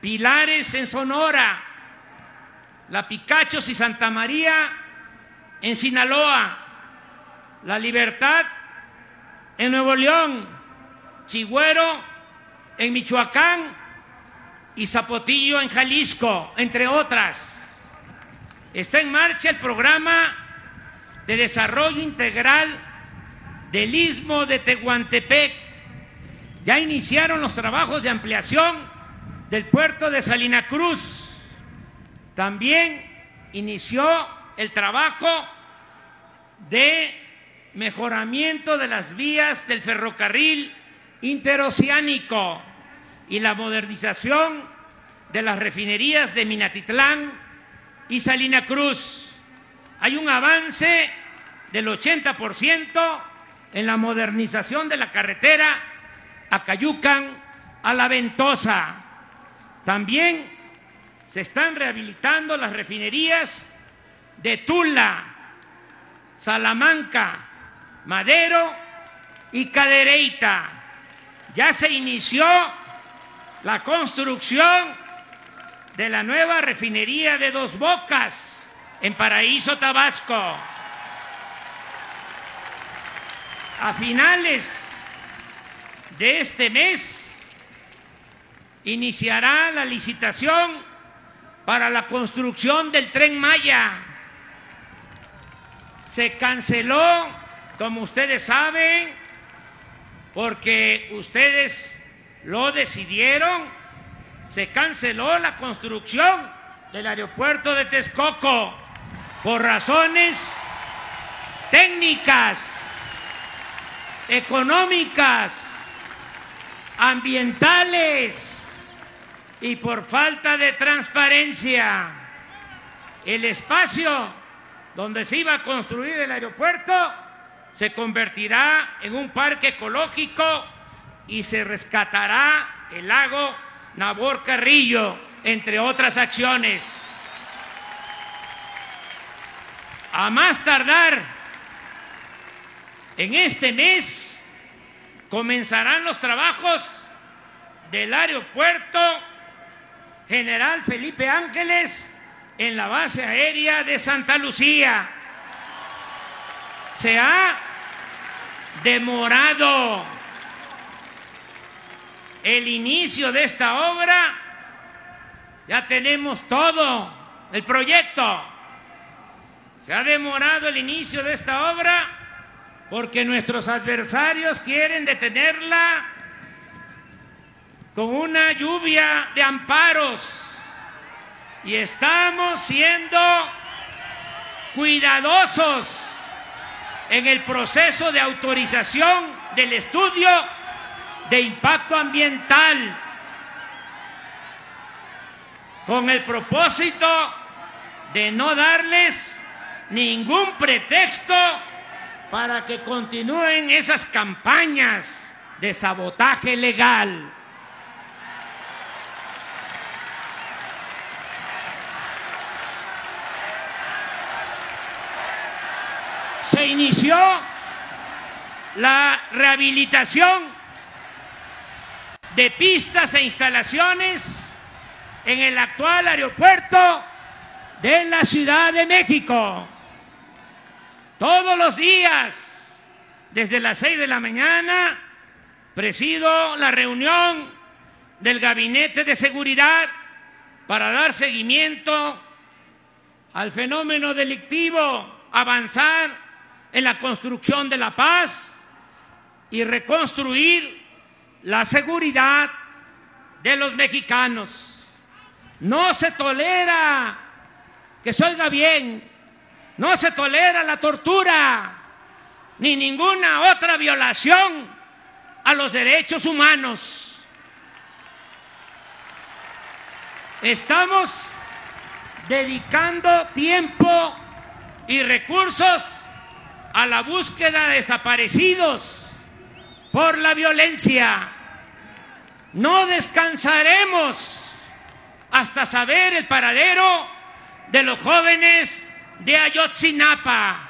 Pilares en Sonora, la Picachos y Santa María en Sinaloa, la Libertad en Nuevo León, Chigüero en Michoacán y Zapotillo en Jalisco, entre otras. Está en marcha el programa de desarrollo integral del istmo de Tehuantepec. Ya iniciaron los trabajos de ampliación del puerto de Salina Cruz. También inició el trabajo de mejoramiento de las vías del ferrocarril interoceánico y la modernización de las refinerías de Minatitlán y Salina Cruz. Hay un avance del 80% en la modernización de la carretera a Cayucan a La Ventosa. También se están rehabilitando las refinerías de Tula, Salamanca, Madero y Cadereyta. Ya se inició la construcción de la nueva refinería de Dos Bocas en Paraíso, Tabasco. A finales de este mes iniciará la licitación para la construcción del tren Maya. Se canceló, como ustedes saben, porque ustedes lo decidieron, se canceló la construcción del aeropuerto de Texcoco por razones técnicas, económicas, ambientales y por falta de transparencia. El espacio donde se iba a construir el aeropuerto se convertirá en un parque ecológico y se rescatará el lago Nabor Carrillo, entre otras acciones. A más tardar, en este mes comenzarán los trabajos del aeropuerto General Felipe Ángeles en la base aérea de Santa Lucía. Se ha demorado el inicio de esta obra, ya tenemos todo el proyecto. Se ha demorado el inicio de esta obra porque nuestros adversarios quieren detenerla con una lluvia de amparos y estamos siendo cuidadosos en el proceso de autorización del estudio de impacto ambiental con el propósito de no darles ningún pretexto para que continúen esas campañas de sabotaje legal. Se inició la rehabilitación de pistas e instalaciones en el actual aeropuerto de la Ciudad de México. Todos los días, desde las seis de la mañana, presido la reunión del Gabinete de Seguridad para dar seguimiento al fenómeno delictivo, avanzar en la construcción de la paz y reconstruir la seguridad de los mexicanos. No se tolera que se oiga bien, no se tolera la tortura ni ninguna otra violación a los derechos humanos. Estamos dedicando tiempo y recursos a la búsqueda de desaparecidos por la violencia. No descansaremos hasta saber el paradero de los jóvenes de Ayotzinapa.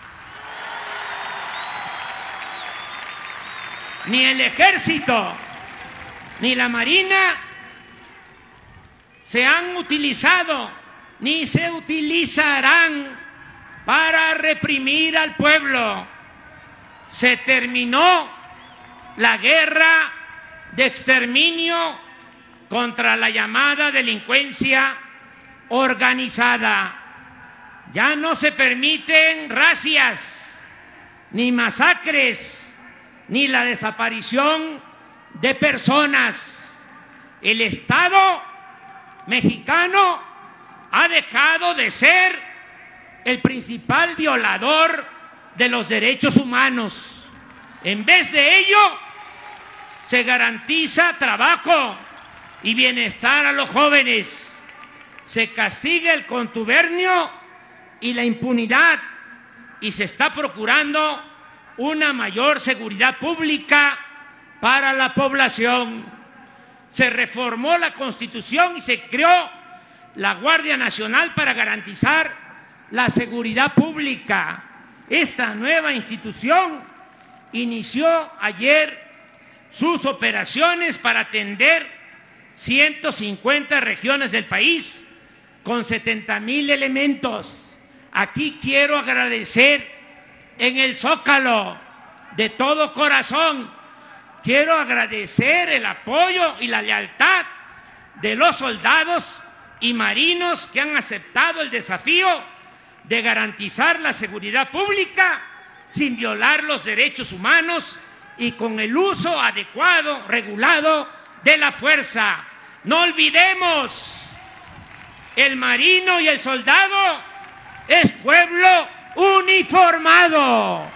Ni el ejército ni la marina se han utilizado ni se utilizarán para reprimir al pueblo. Se terminó la guerra de exterminio contra la llamada delincuencia organizada. Ya no se permiten racias, ni masacres, ni la desaparición de personas. El Estado mexicano ha dejado de ser el principal violador de los derechos humanos. En vez de ello, se garantiza trabajo y bienestar a los jóvenes. Se castiga el contubernio y la impunidad y se está procurando una mayor seguridad pública para la población. Se reformó la Constitución y se creó la Guardia Nacional para garantizar la seguridad pública. Esta nueva institución inició ayer sus operaciones para atender 150 regiones del país con 70 mil elementos. Aquí quiero agradecer en el Zócalo de todo corazón. Quiero agradecer el apoyo y la lealtad de los soldados y marinos que han aceptado el desafío de garantizar la seguridad pública sin violar los derechos humanos y con el uso adecuado, regulado de la fuerza. No olvidemos, el marino y el soldado es pueblo uniformado.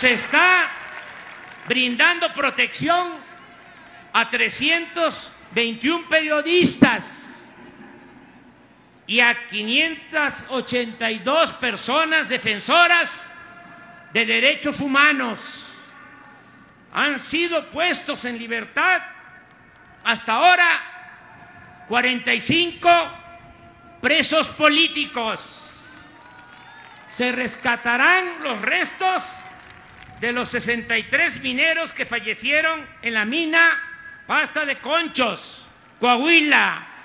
Se está brindando protección a 321 periodistas y a 582 personas defensoras de derechos humanos. Han sido puestos en libertad hasta ahora 45 presos políticos. Se rescatarán los restos de los 63 mineros que fallecieron en la mina Pasta de Conchos, Coahuila.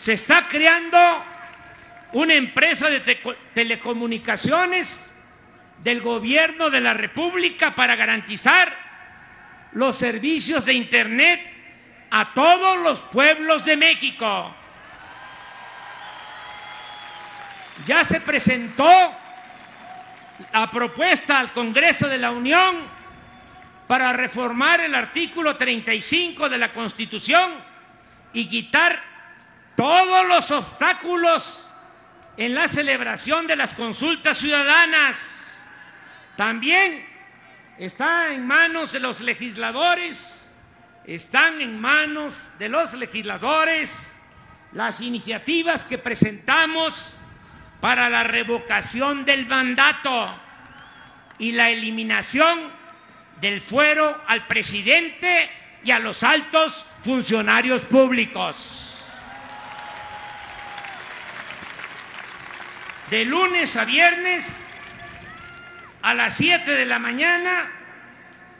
Se está creando una empresa de telecomunicaciones del gobierno de la República para garantizar los servicios de Internet a todos los pueblos de México. Ya se presentó la propuesta al Congreso de la Unión para reformar el artículo 35 de la Constitución y quitar todos los obstáculos en la celebración de las consultas ciudadanas. También está en manos de los legisladores están en manos de los legisladores las iniciativas que presentamos para la revocación del mandato y la eliminación del fuero al presidente y a los altos funcionarios públicos. De lunes a viernes a las 7 de la mañana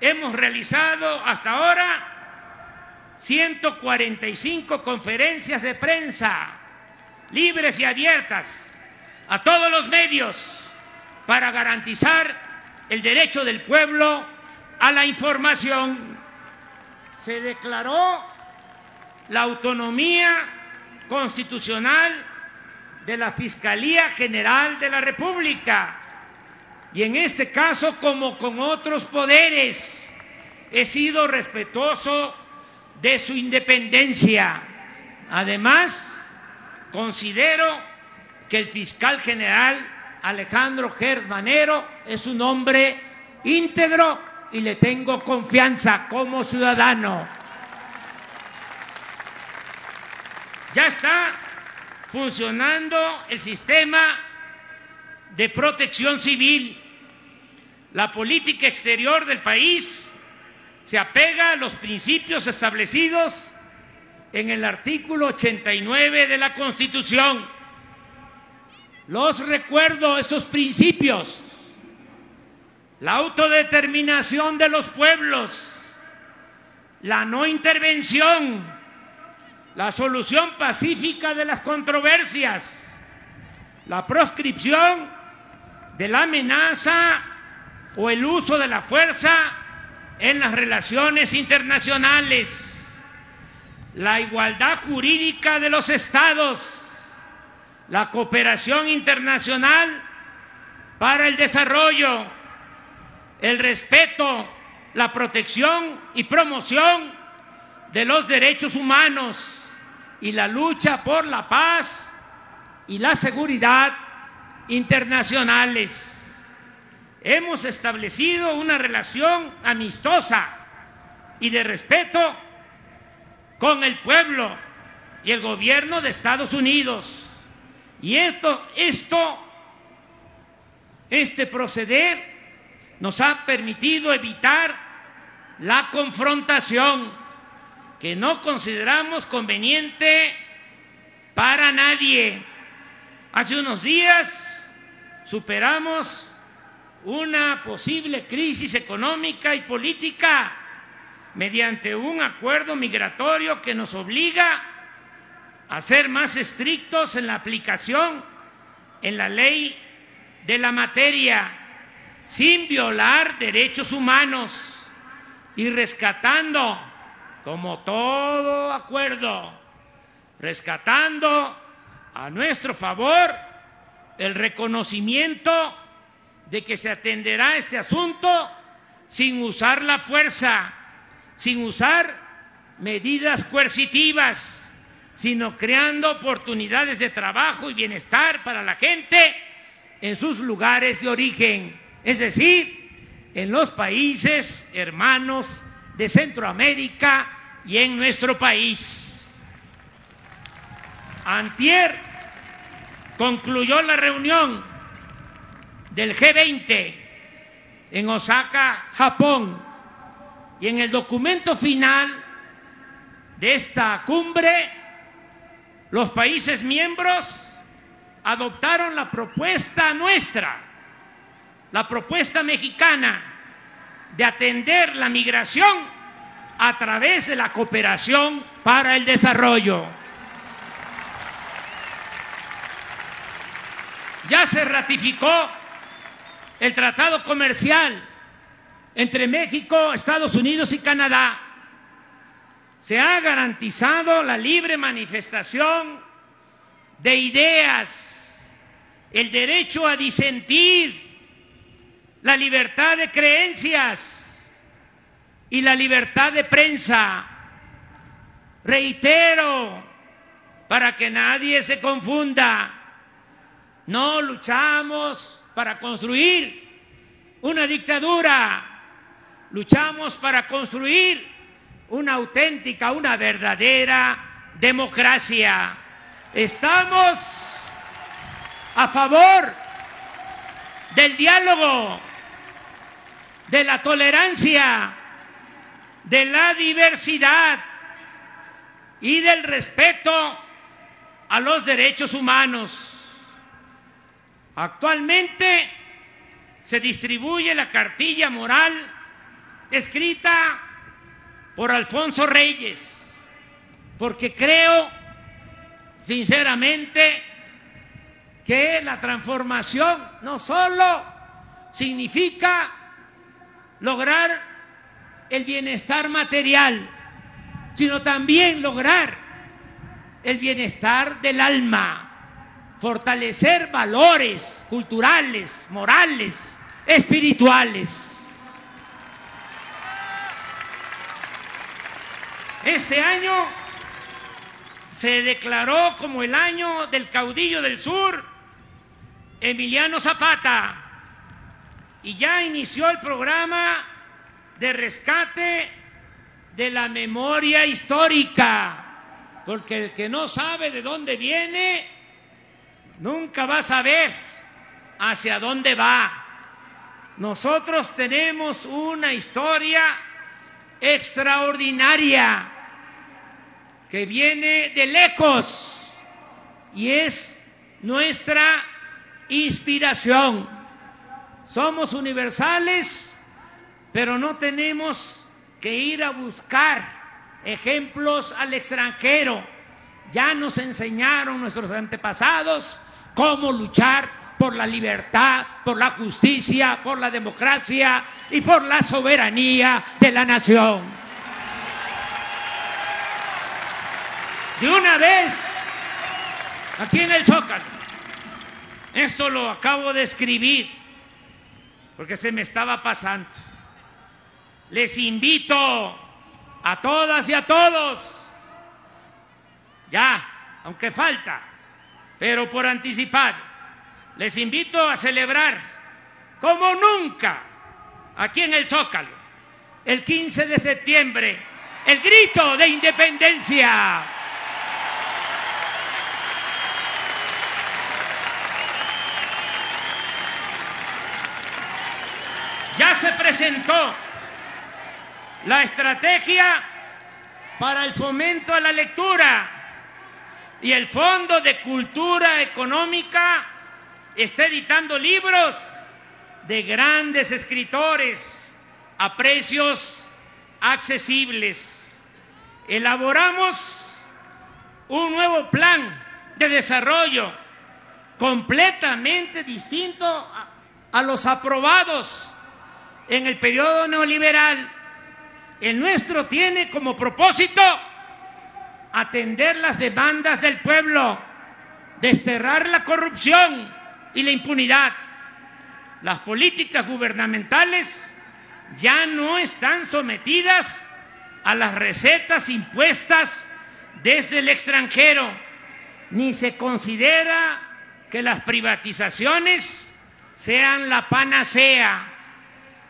hemos realizado hasta ahora 145 conferencias de prensa libres y abiertas a todos los medios para garantizar el derecho del pueblo a la información. Se declaró la autonomía constitucional de la Fiscalía General de la República Y en este caso, como con otros poderes, he sido respetuoso de su independencia. Además, considero que el fiscal general Alejandro Germanero es un hombre íntegro y le tengo confianza como ciudadano. Ya está funcionando el sistema de protección civil. La política exterior del país se apega a los principios establecidos en el artículo 89 de la Constitución. Los recuerdo esos principios. La autodeterminación de los pueblos, la no intervención, la solución pacífica de las controversias, la proscripción de la amenaza o el uso de la fuerza en las relaciones internacionales, la igualdad jurídica de los estados, la cooperación internacional para el desarrollo, el respeto, la protección y promoción de los derechos humanos y la lucha por la paz y la seguridad internacionales. Hemos establecido una relación amistosa y de respeto con el pueblo y el gobierno de Estados Unidos. Y esto, esto, este proceder nos ha permitido evitar la confrontación que no consideramos conveniente para nadie. Hace unos días superamos una posible crisis económica y política mediante un acuerdo migratorio que nos obliga a ser más estrictos en la aplicación en la ley de la materia, sin violar derechos humanos y rescatando, como todo acuerdo, rescatando a nuestro favor el reconocimiento de que se atenderá este asunto sin usar la fuerza, sin usar medidas coercitivas, sino creando oportunidades de trabajo y bienestar para la gente en sus lugares de origen, es decir, en los países hermanos de Centroamérica y en nuestro país. Antier concluyó la reunión del G20 en Osaka, Japón. Y en el documento final de esta cumbre, los países miembros adoptaron la propuesta nuestra, la propuesta mexicana de atender la migración a través de la cooperación para el desarrollo. Ya se ratificó el tratado comercial entre México, Estados Unidos y Canadá. Se ha garantizado la libre manifestación de ideas, el derecho a disentir, la libertad de creencias y la libertad de prensa. Reitero, para que nadie se confunda, no luchamos para construir una dictadura, luchamos para construir una auténtica, una verdadera democracia. Estamos a favor del diálogo, de la tolerancia, de la diversidad y del respeto a los derechos humanos. Actualmente se distribuye la cartilla moral escrita por Alfonso Reyes, porque creo sinceramente que la transformación no solo significa lograr el bienestar material, sino también lograr el bienestar del alma fortalecer valores culturales, morales, espirituales. Este año se declaró como el año del caudillo del sur, Emiliano Zapata, y ya inició el programa de rescate de la memoria histórica, porque el que no sabe de dónde viene, nunca va a saber hacia dónde va. Nosotros tenemos una historia extraordinaria que viene de lejos y es nuestra inspiración. Somos universales, pero no tenemos que ir a buscar ejemplos al extranjero. Ya nos enseñaron nuestros antepasados cómo luchar por la libertad, por la justicia, por la democracia y por la soberanía de la nación. De una vez, aquí en el Zócalo, esto lo acabo de escribir porque se me estaba pasando. Les invito a todas y a todos, ya, aunque falta, pero por anticipar les invito a celebrar como nunca aquí en el Zócalo, el 15 de septiembre, el grito de independencia. Ya se presentó la estrategia para el fomento a la lectura y el Fondo de Cultura Económica está editando libros de grandes escritores a precios accesibles. Elaboramos un nuevo plan de desarrollo completamente distinto a, los aprobados en el periodo neoliberal. El nuestro tiene como propósito atender las demandas del pueblo, desterrar la corrupción, y la impunidad. Las políticas gubernamentales ya no están sometidas a las recetas impuestas desde el extranjero, ni se considera que las privatizaciones sean la panacea.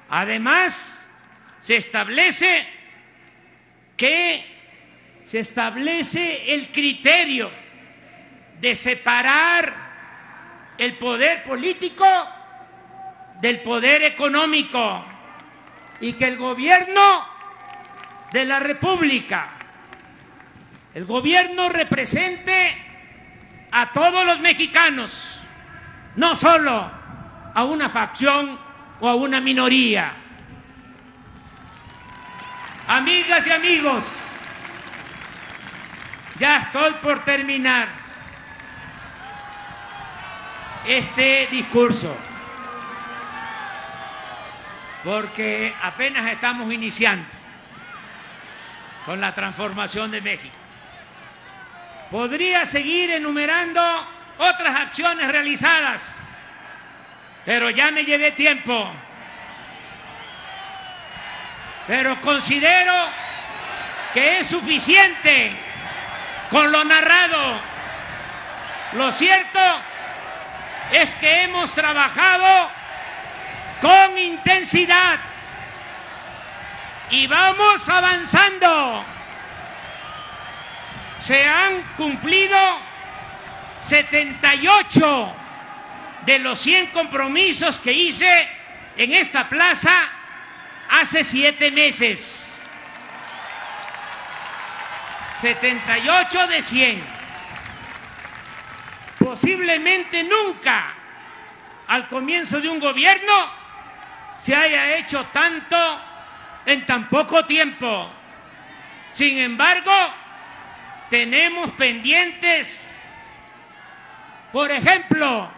Además, se establece que se establece el criterio de separar el poder político del poder económico y que el gobierno de la República, el gobierno represente a todos los mexicanos, no solo a una facción o a una minoría. Amigas y amigos, ya estoy por terminar este discurso, porque apenas estamos iniciando con la transformación de México. Podría seguir enumerando otras acciones realizadas, pero ya me llevé tiempo. Pero considero que es suficiente con lo narrado. Lo cierto es que hemos trabajado con intensidad y vamos avanzando. Se han cumplido 78 de los 100 compromisos que hice en esta plaza hace siete meses. 78 de 100 posiblemente nunca al comienzo de un gobierno se haya hecho tanto en tan poco tiempo. Sin embargo, tenemos pendientes. Por ejemplo,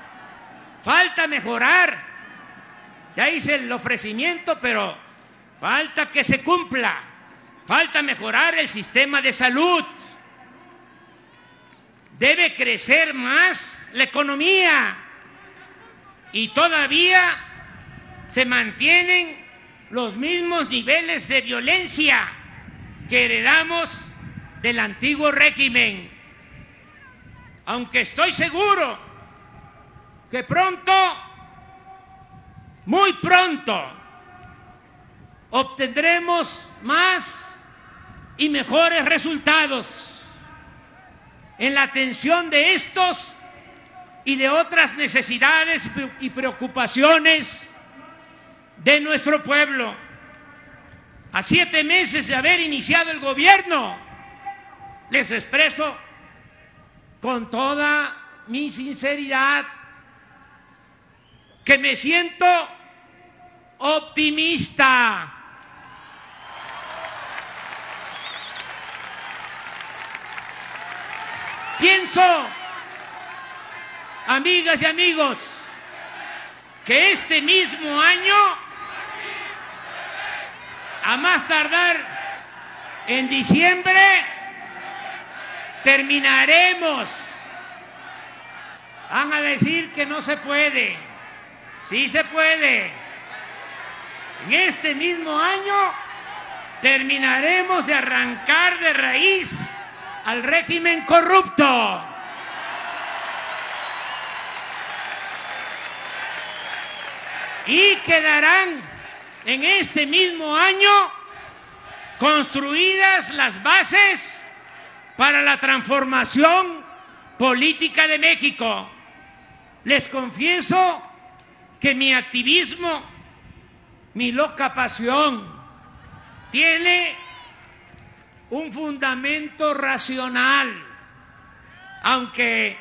falta mejorar. Ya hice el ofrecimiento, pero falta que se cumpla. Falta mejorar el sistema de salud debe crecer más la economía y todavía se mantienen los mismos niveles de violencia que heredamos del antiguo régimen. Aunque estoy seguro que pronto, muy pronto, obtendremos más y mejores resultados en la atención de estos y de otras necesidades y preocupaciones de nuestro pueblo. A siete meses de haber iniciado el gobierno, les expreso con toda mi sinceridad que me siento optimista. Pienso, amigas y amigos, que este mismo año, a más tardar en diciembre, terminaremos. Van a decir que no se puede. Sí se puede. En este mismo año terminaremos de arrancar de raíz al régimen corrupto. Y quedarán en este mismo año construidas las bases para la transformación política de México. Les confieso que mi activismo, mi loca pasión, tiene un fundamento racional, aunque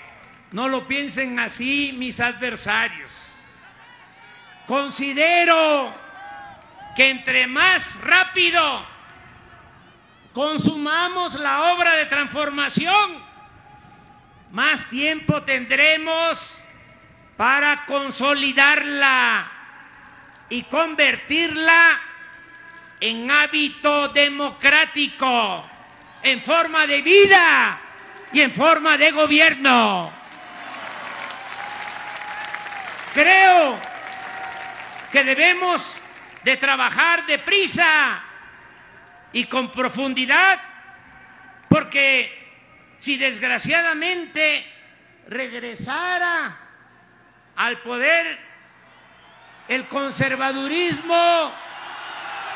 no lo piensen así mis adversarios. Considero que entre más rápido consumamos la obra de transformación, más tiempo tendremos para consolidarla y convertirla en hábito democrático, en forma de vida y en forma de gobierno. Creo que debemos de trabajar deprisa y con profundidad, porque si desgraciadamente regresara al poder el conservadurismo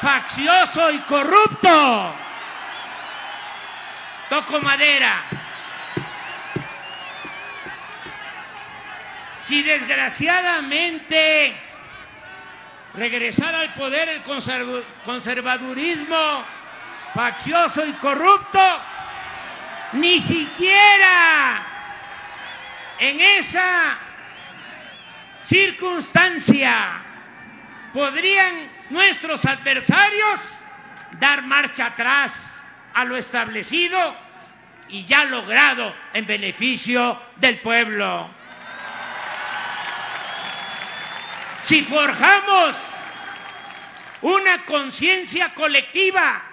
faccioso y corrupto. Toco madera. Si desgraciadamente regresara al poder el conservadurismo faccioso y corrupto, ni siquiera en esa circunstancia podrían nuestros adversarios dar marcha atrás a lo establecido y ya logrado en beneficio del pueblo. Si forjamos una conciencia colectiva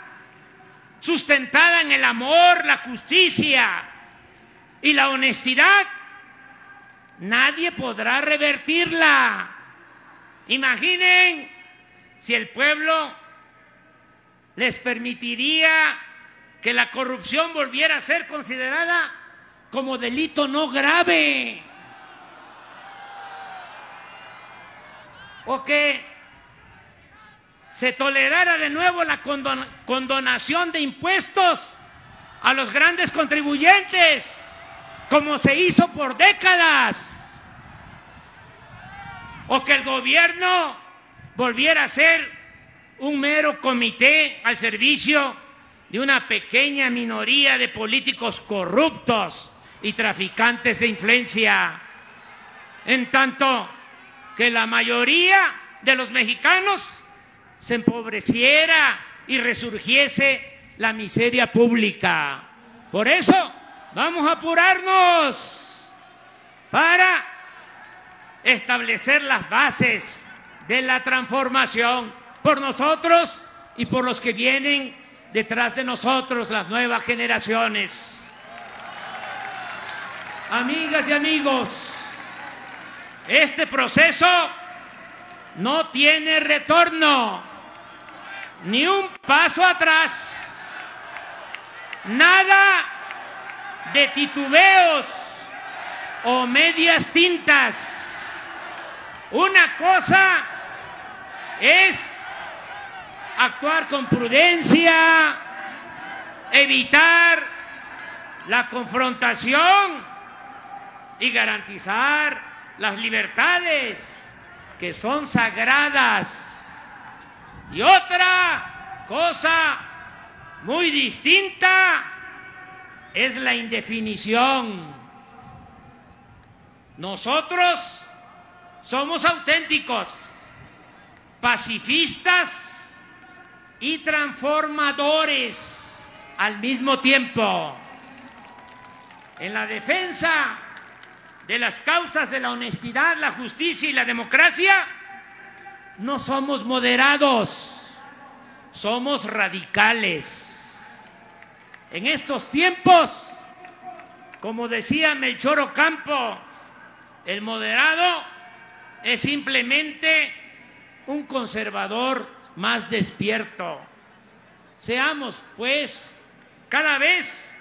sustentada en el amor, la justicia y la honestidad, nadie podrá revertirla. Imaginen si el pueblo les permitiría que la corrupción volviera a ser considerada como delito no grave. O que se tolerara de nuevo la condonación de impuestos a los grandes contribuyentes, como se hizo por décadas o que el gobierno volviera a ser un mero comité al servicio de una pequeña minoría de políticos corruptos y traficantes de influencia, en tanto que la mayoría de los mexicanos se empobreciera y resurgiese la miseria pública. Por eso vamos a apurarnos para establecer las bases de la transformación por nosotros y por los que vienen detrás de nosotros, las nuevas generaciones. Amigas y amigos, este proceso no tiene retorno, ni un paso atrás, nada de titubeos o medias tintas. Una cosa es actuar con prudencia, evitar la confrontación y garantizar las libertades que son sagradas. Y otra cosa muy distinta es la indefinición. Nosotros somos auténticos, pacifistas y transformadores al mismo tiempo. En la defensa de las causas de la honestidad, la justicia y la democracia, no somos moderados, somos radicales. En estos tiempos, como decía Melchor Ocampo, el moderado es simplemente un conservador más despierto. Seamos, pues, cada vez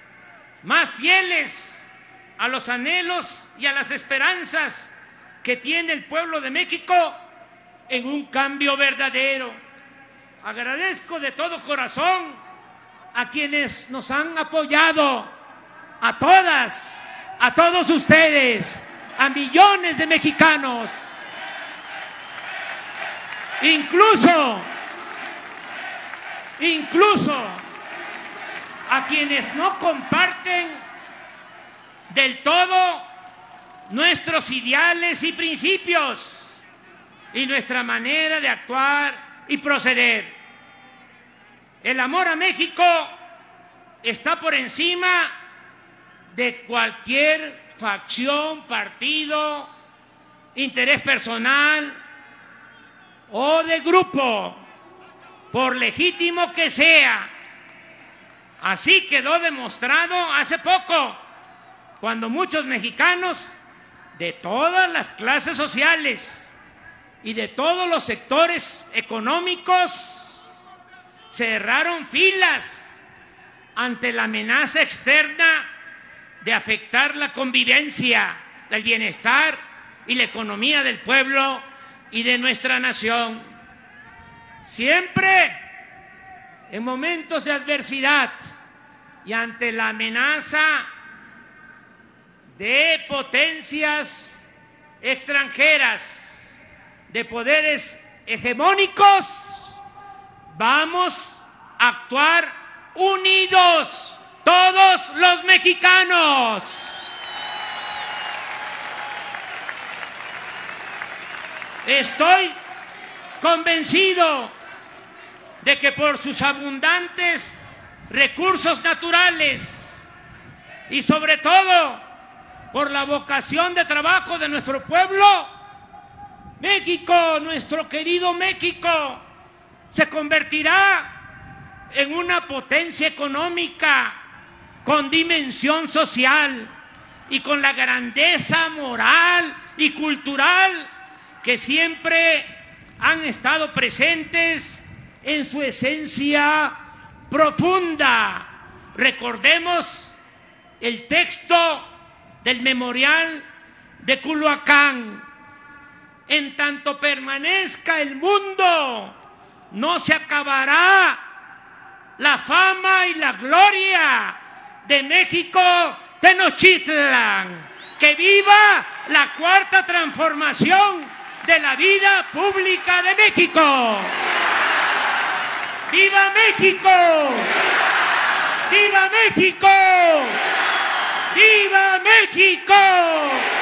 más fieles a los anhelos y a las esperanzas que tiene el pueblo de México en un cambio verdadero. Agradezco de todo corazón a quienes nos han apoyado, a todas, a todos ustedes, a millones de mexicanos, incluso, incluso a quienes no comparten del todo nuestros ideales y principios y nuestra manera de actuar y proceder. El amor a México está por encima de cualquier facción, partido, interés personal o de grupo, por legítimo que sea. Así quedó demostrado hace poco cuando muchos mexicanos de todas las clases sociales y de todos los sectores económicos cerraron filas ante la amenaza externa de afectar la convivencia, el bienestar y la economía del pueblo y de nuestra nación. Siempre en momentos de adversidad y ante la amenaza de potencias extranjeras, de poderes hegemónicos, vamos a actuar unidos todos los mexicanos. Estoy convencido de que por sus abundantes recursos naturales y sobre todo por la vocación de trabajo de nuestro pueblo, México, nuestro querido México, se convertirá en una potencia económica con dimensión social y con la grandeza moral y cultural que siempre han estado presentes en su esencia profunda. Recordemos el texto del memorial de Culhuacán. En tanto permanezca el mundo, no se acabará la fama y la gloria de México Tenochtitlan. Que viva la cuarta transformación de la vida pública de México. ¡Viva México! ¡Viva México! ¡Viva México!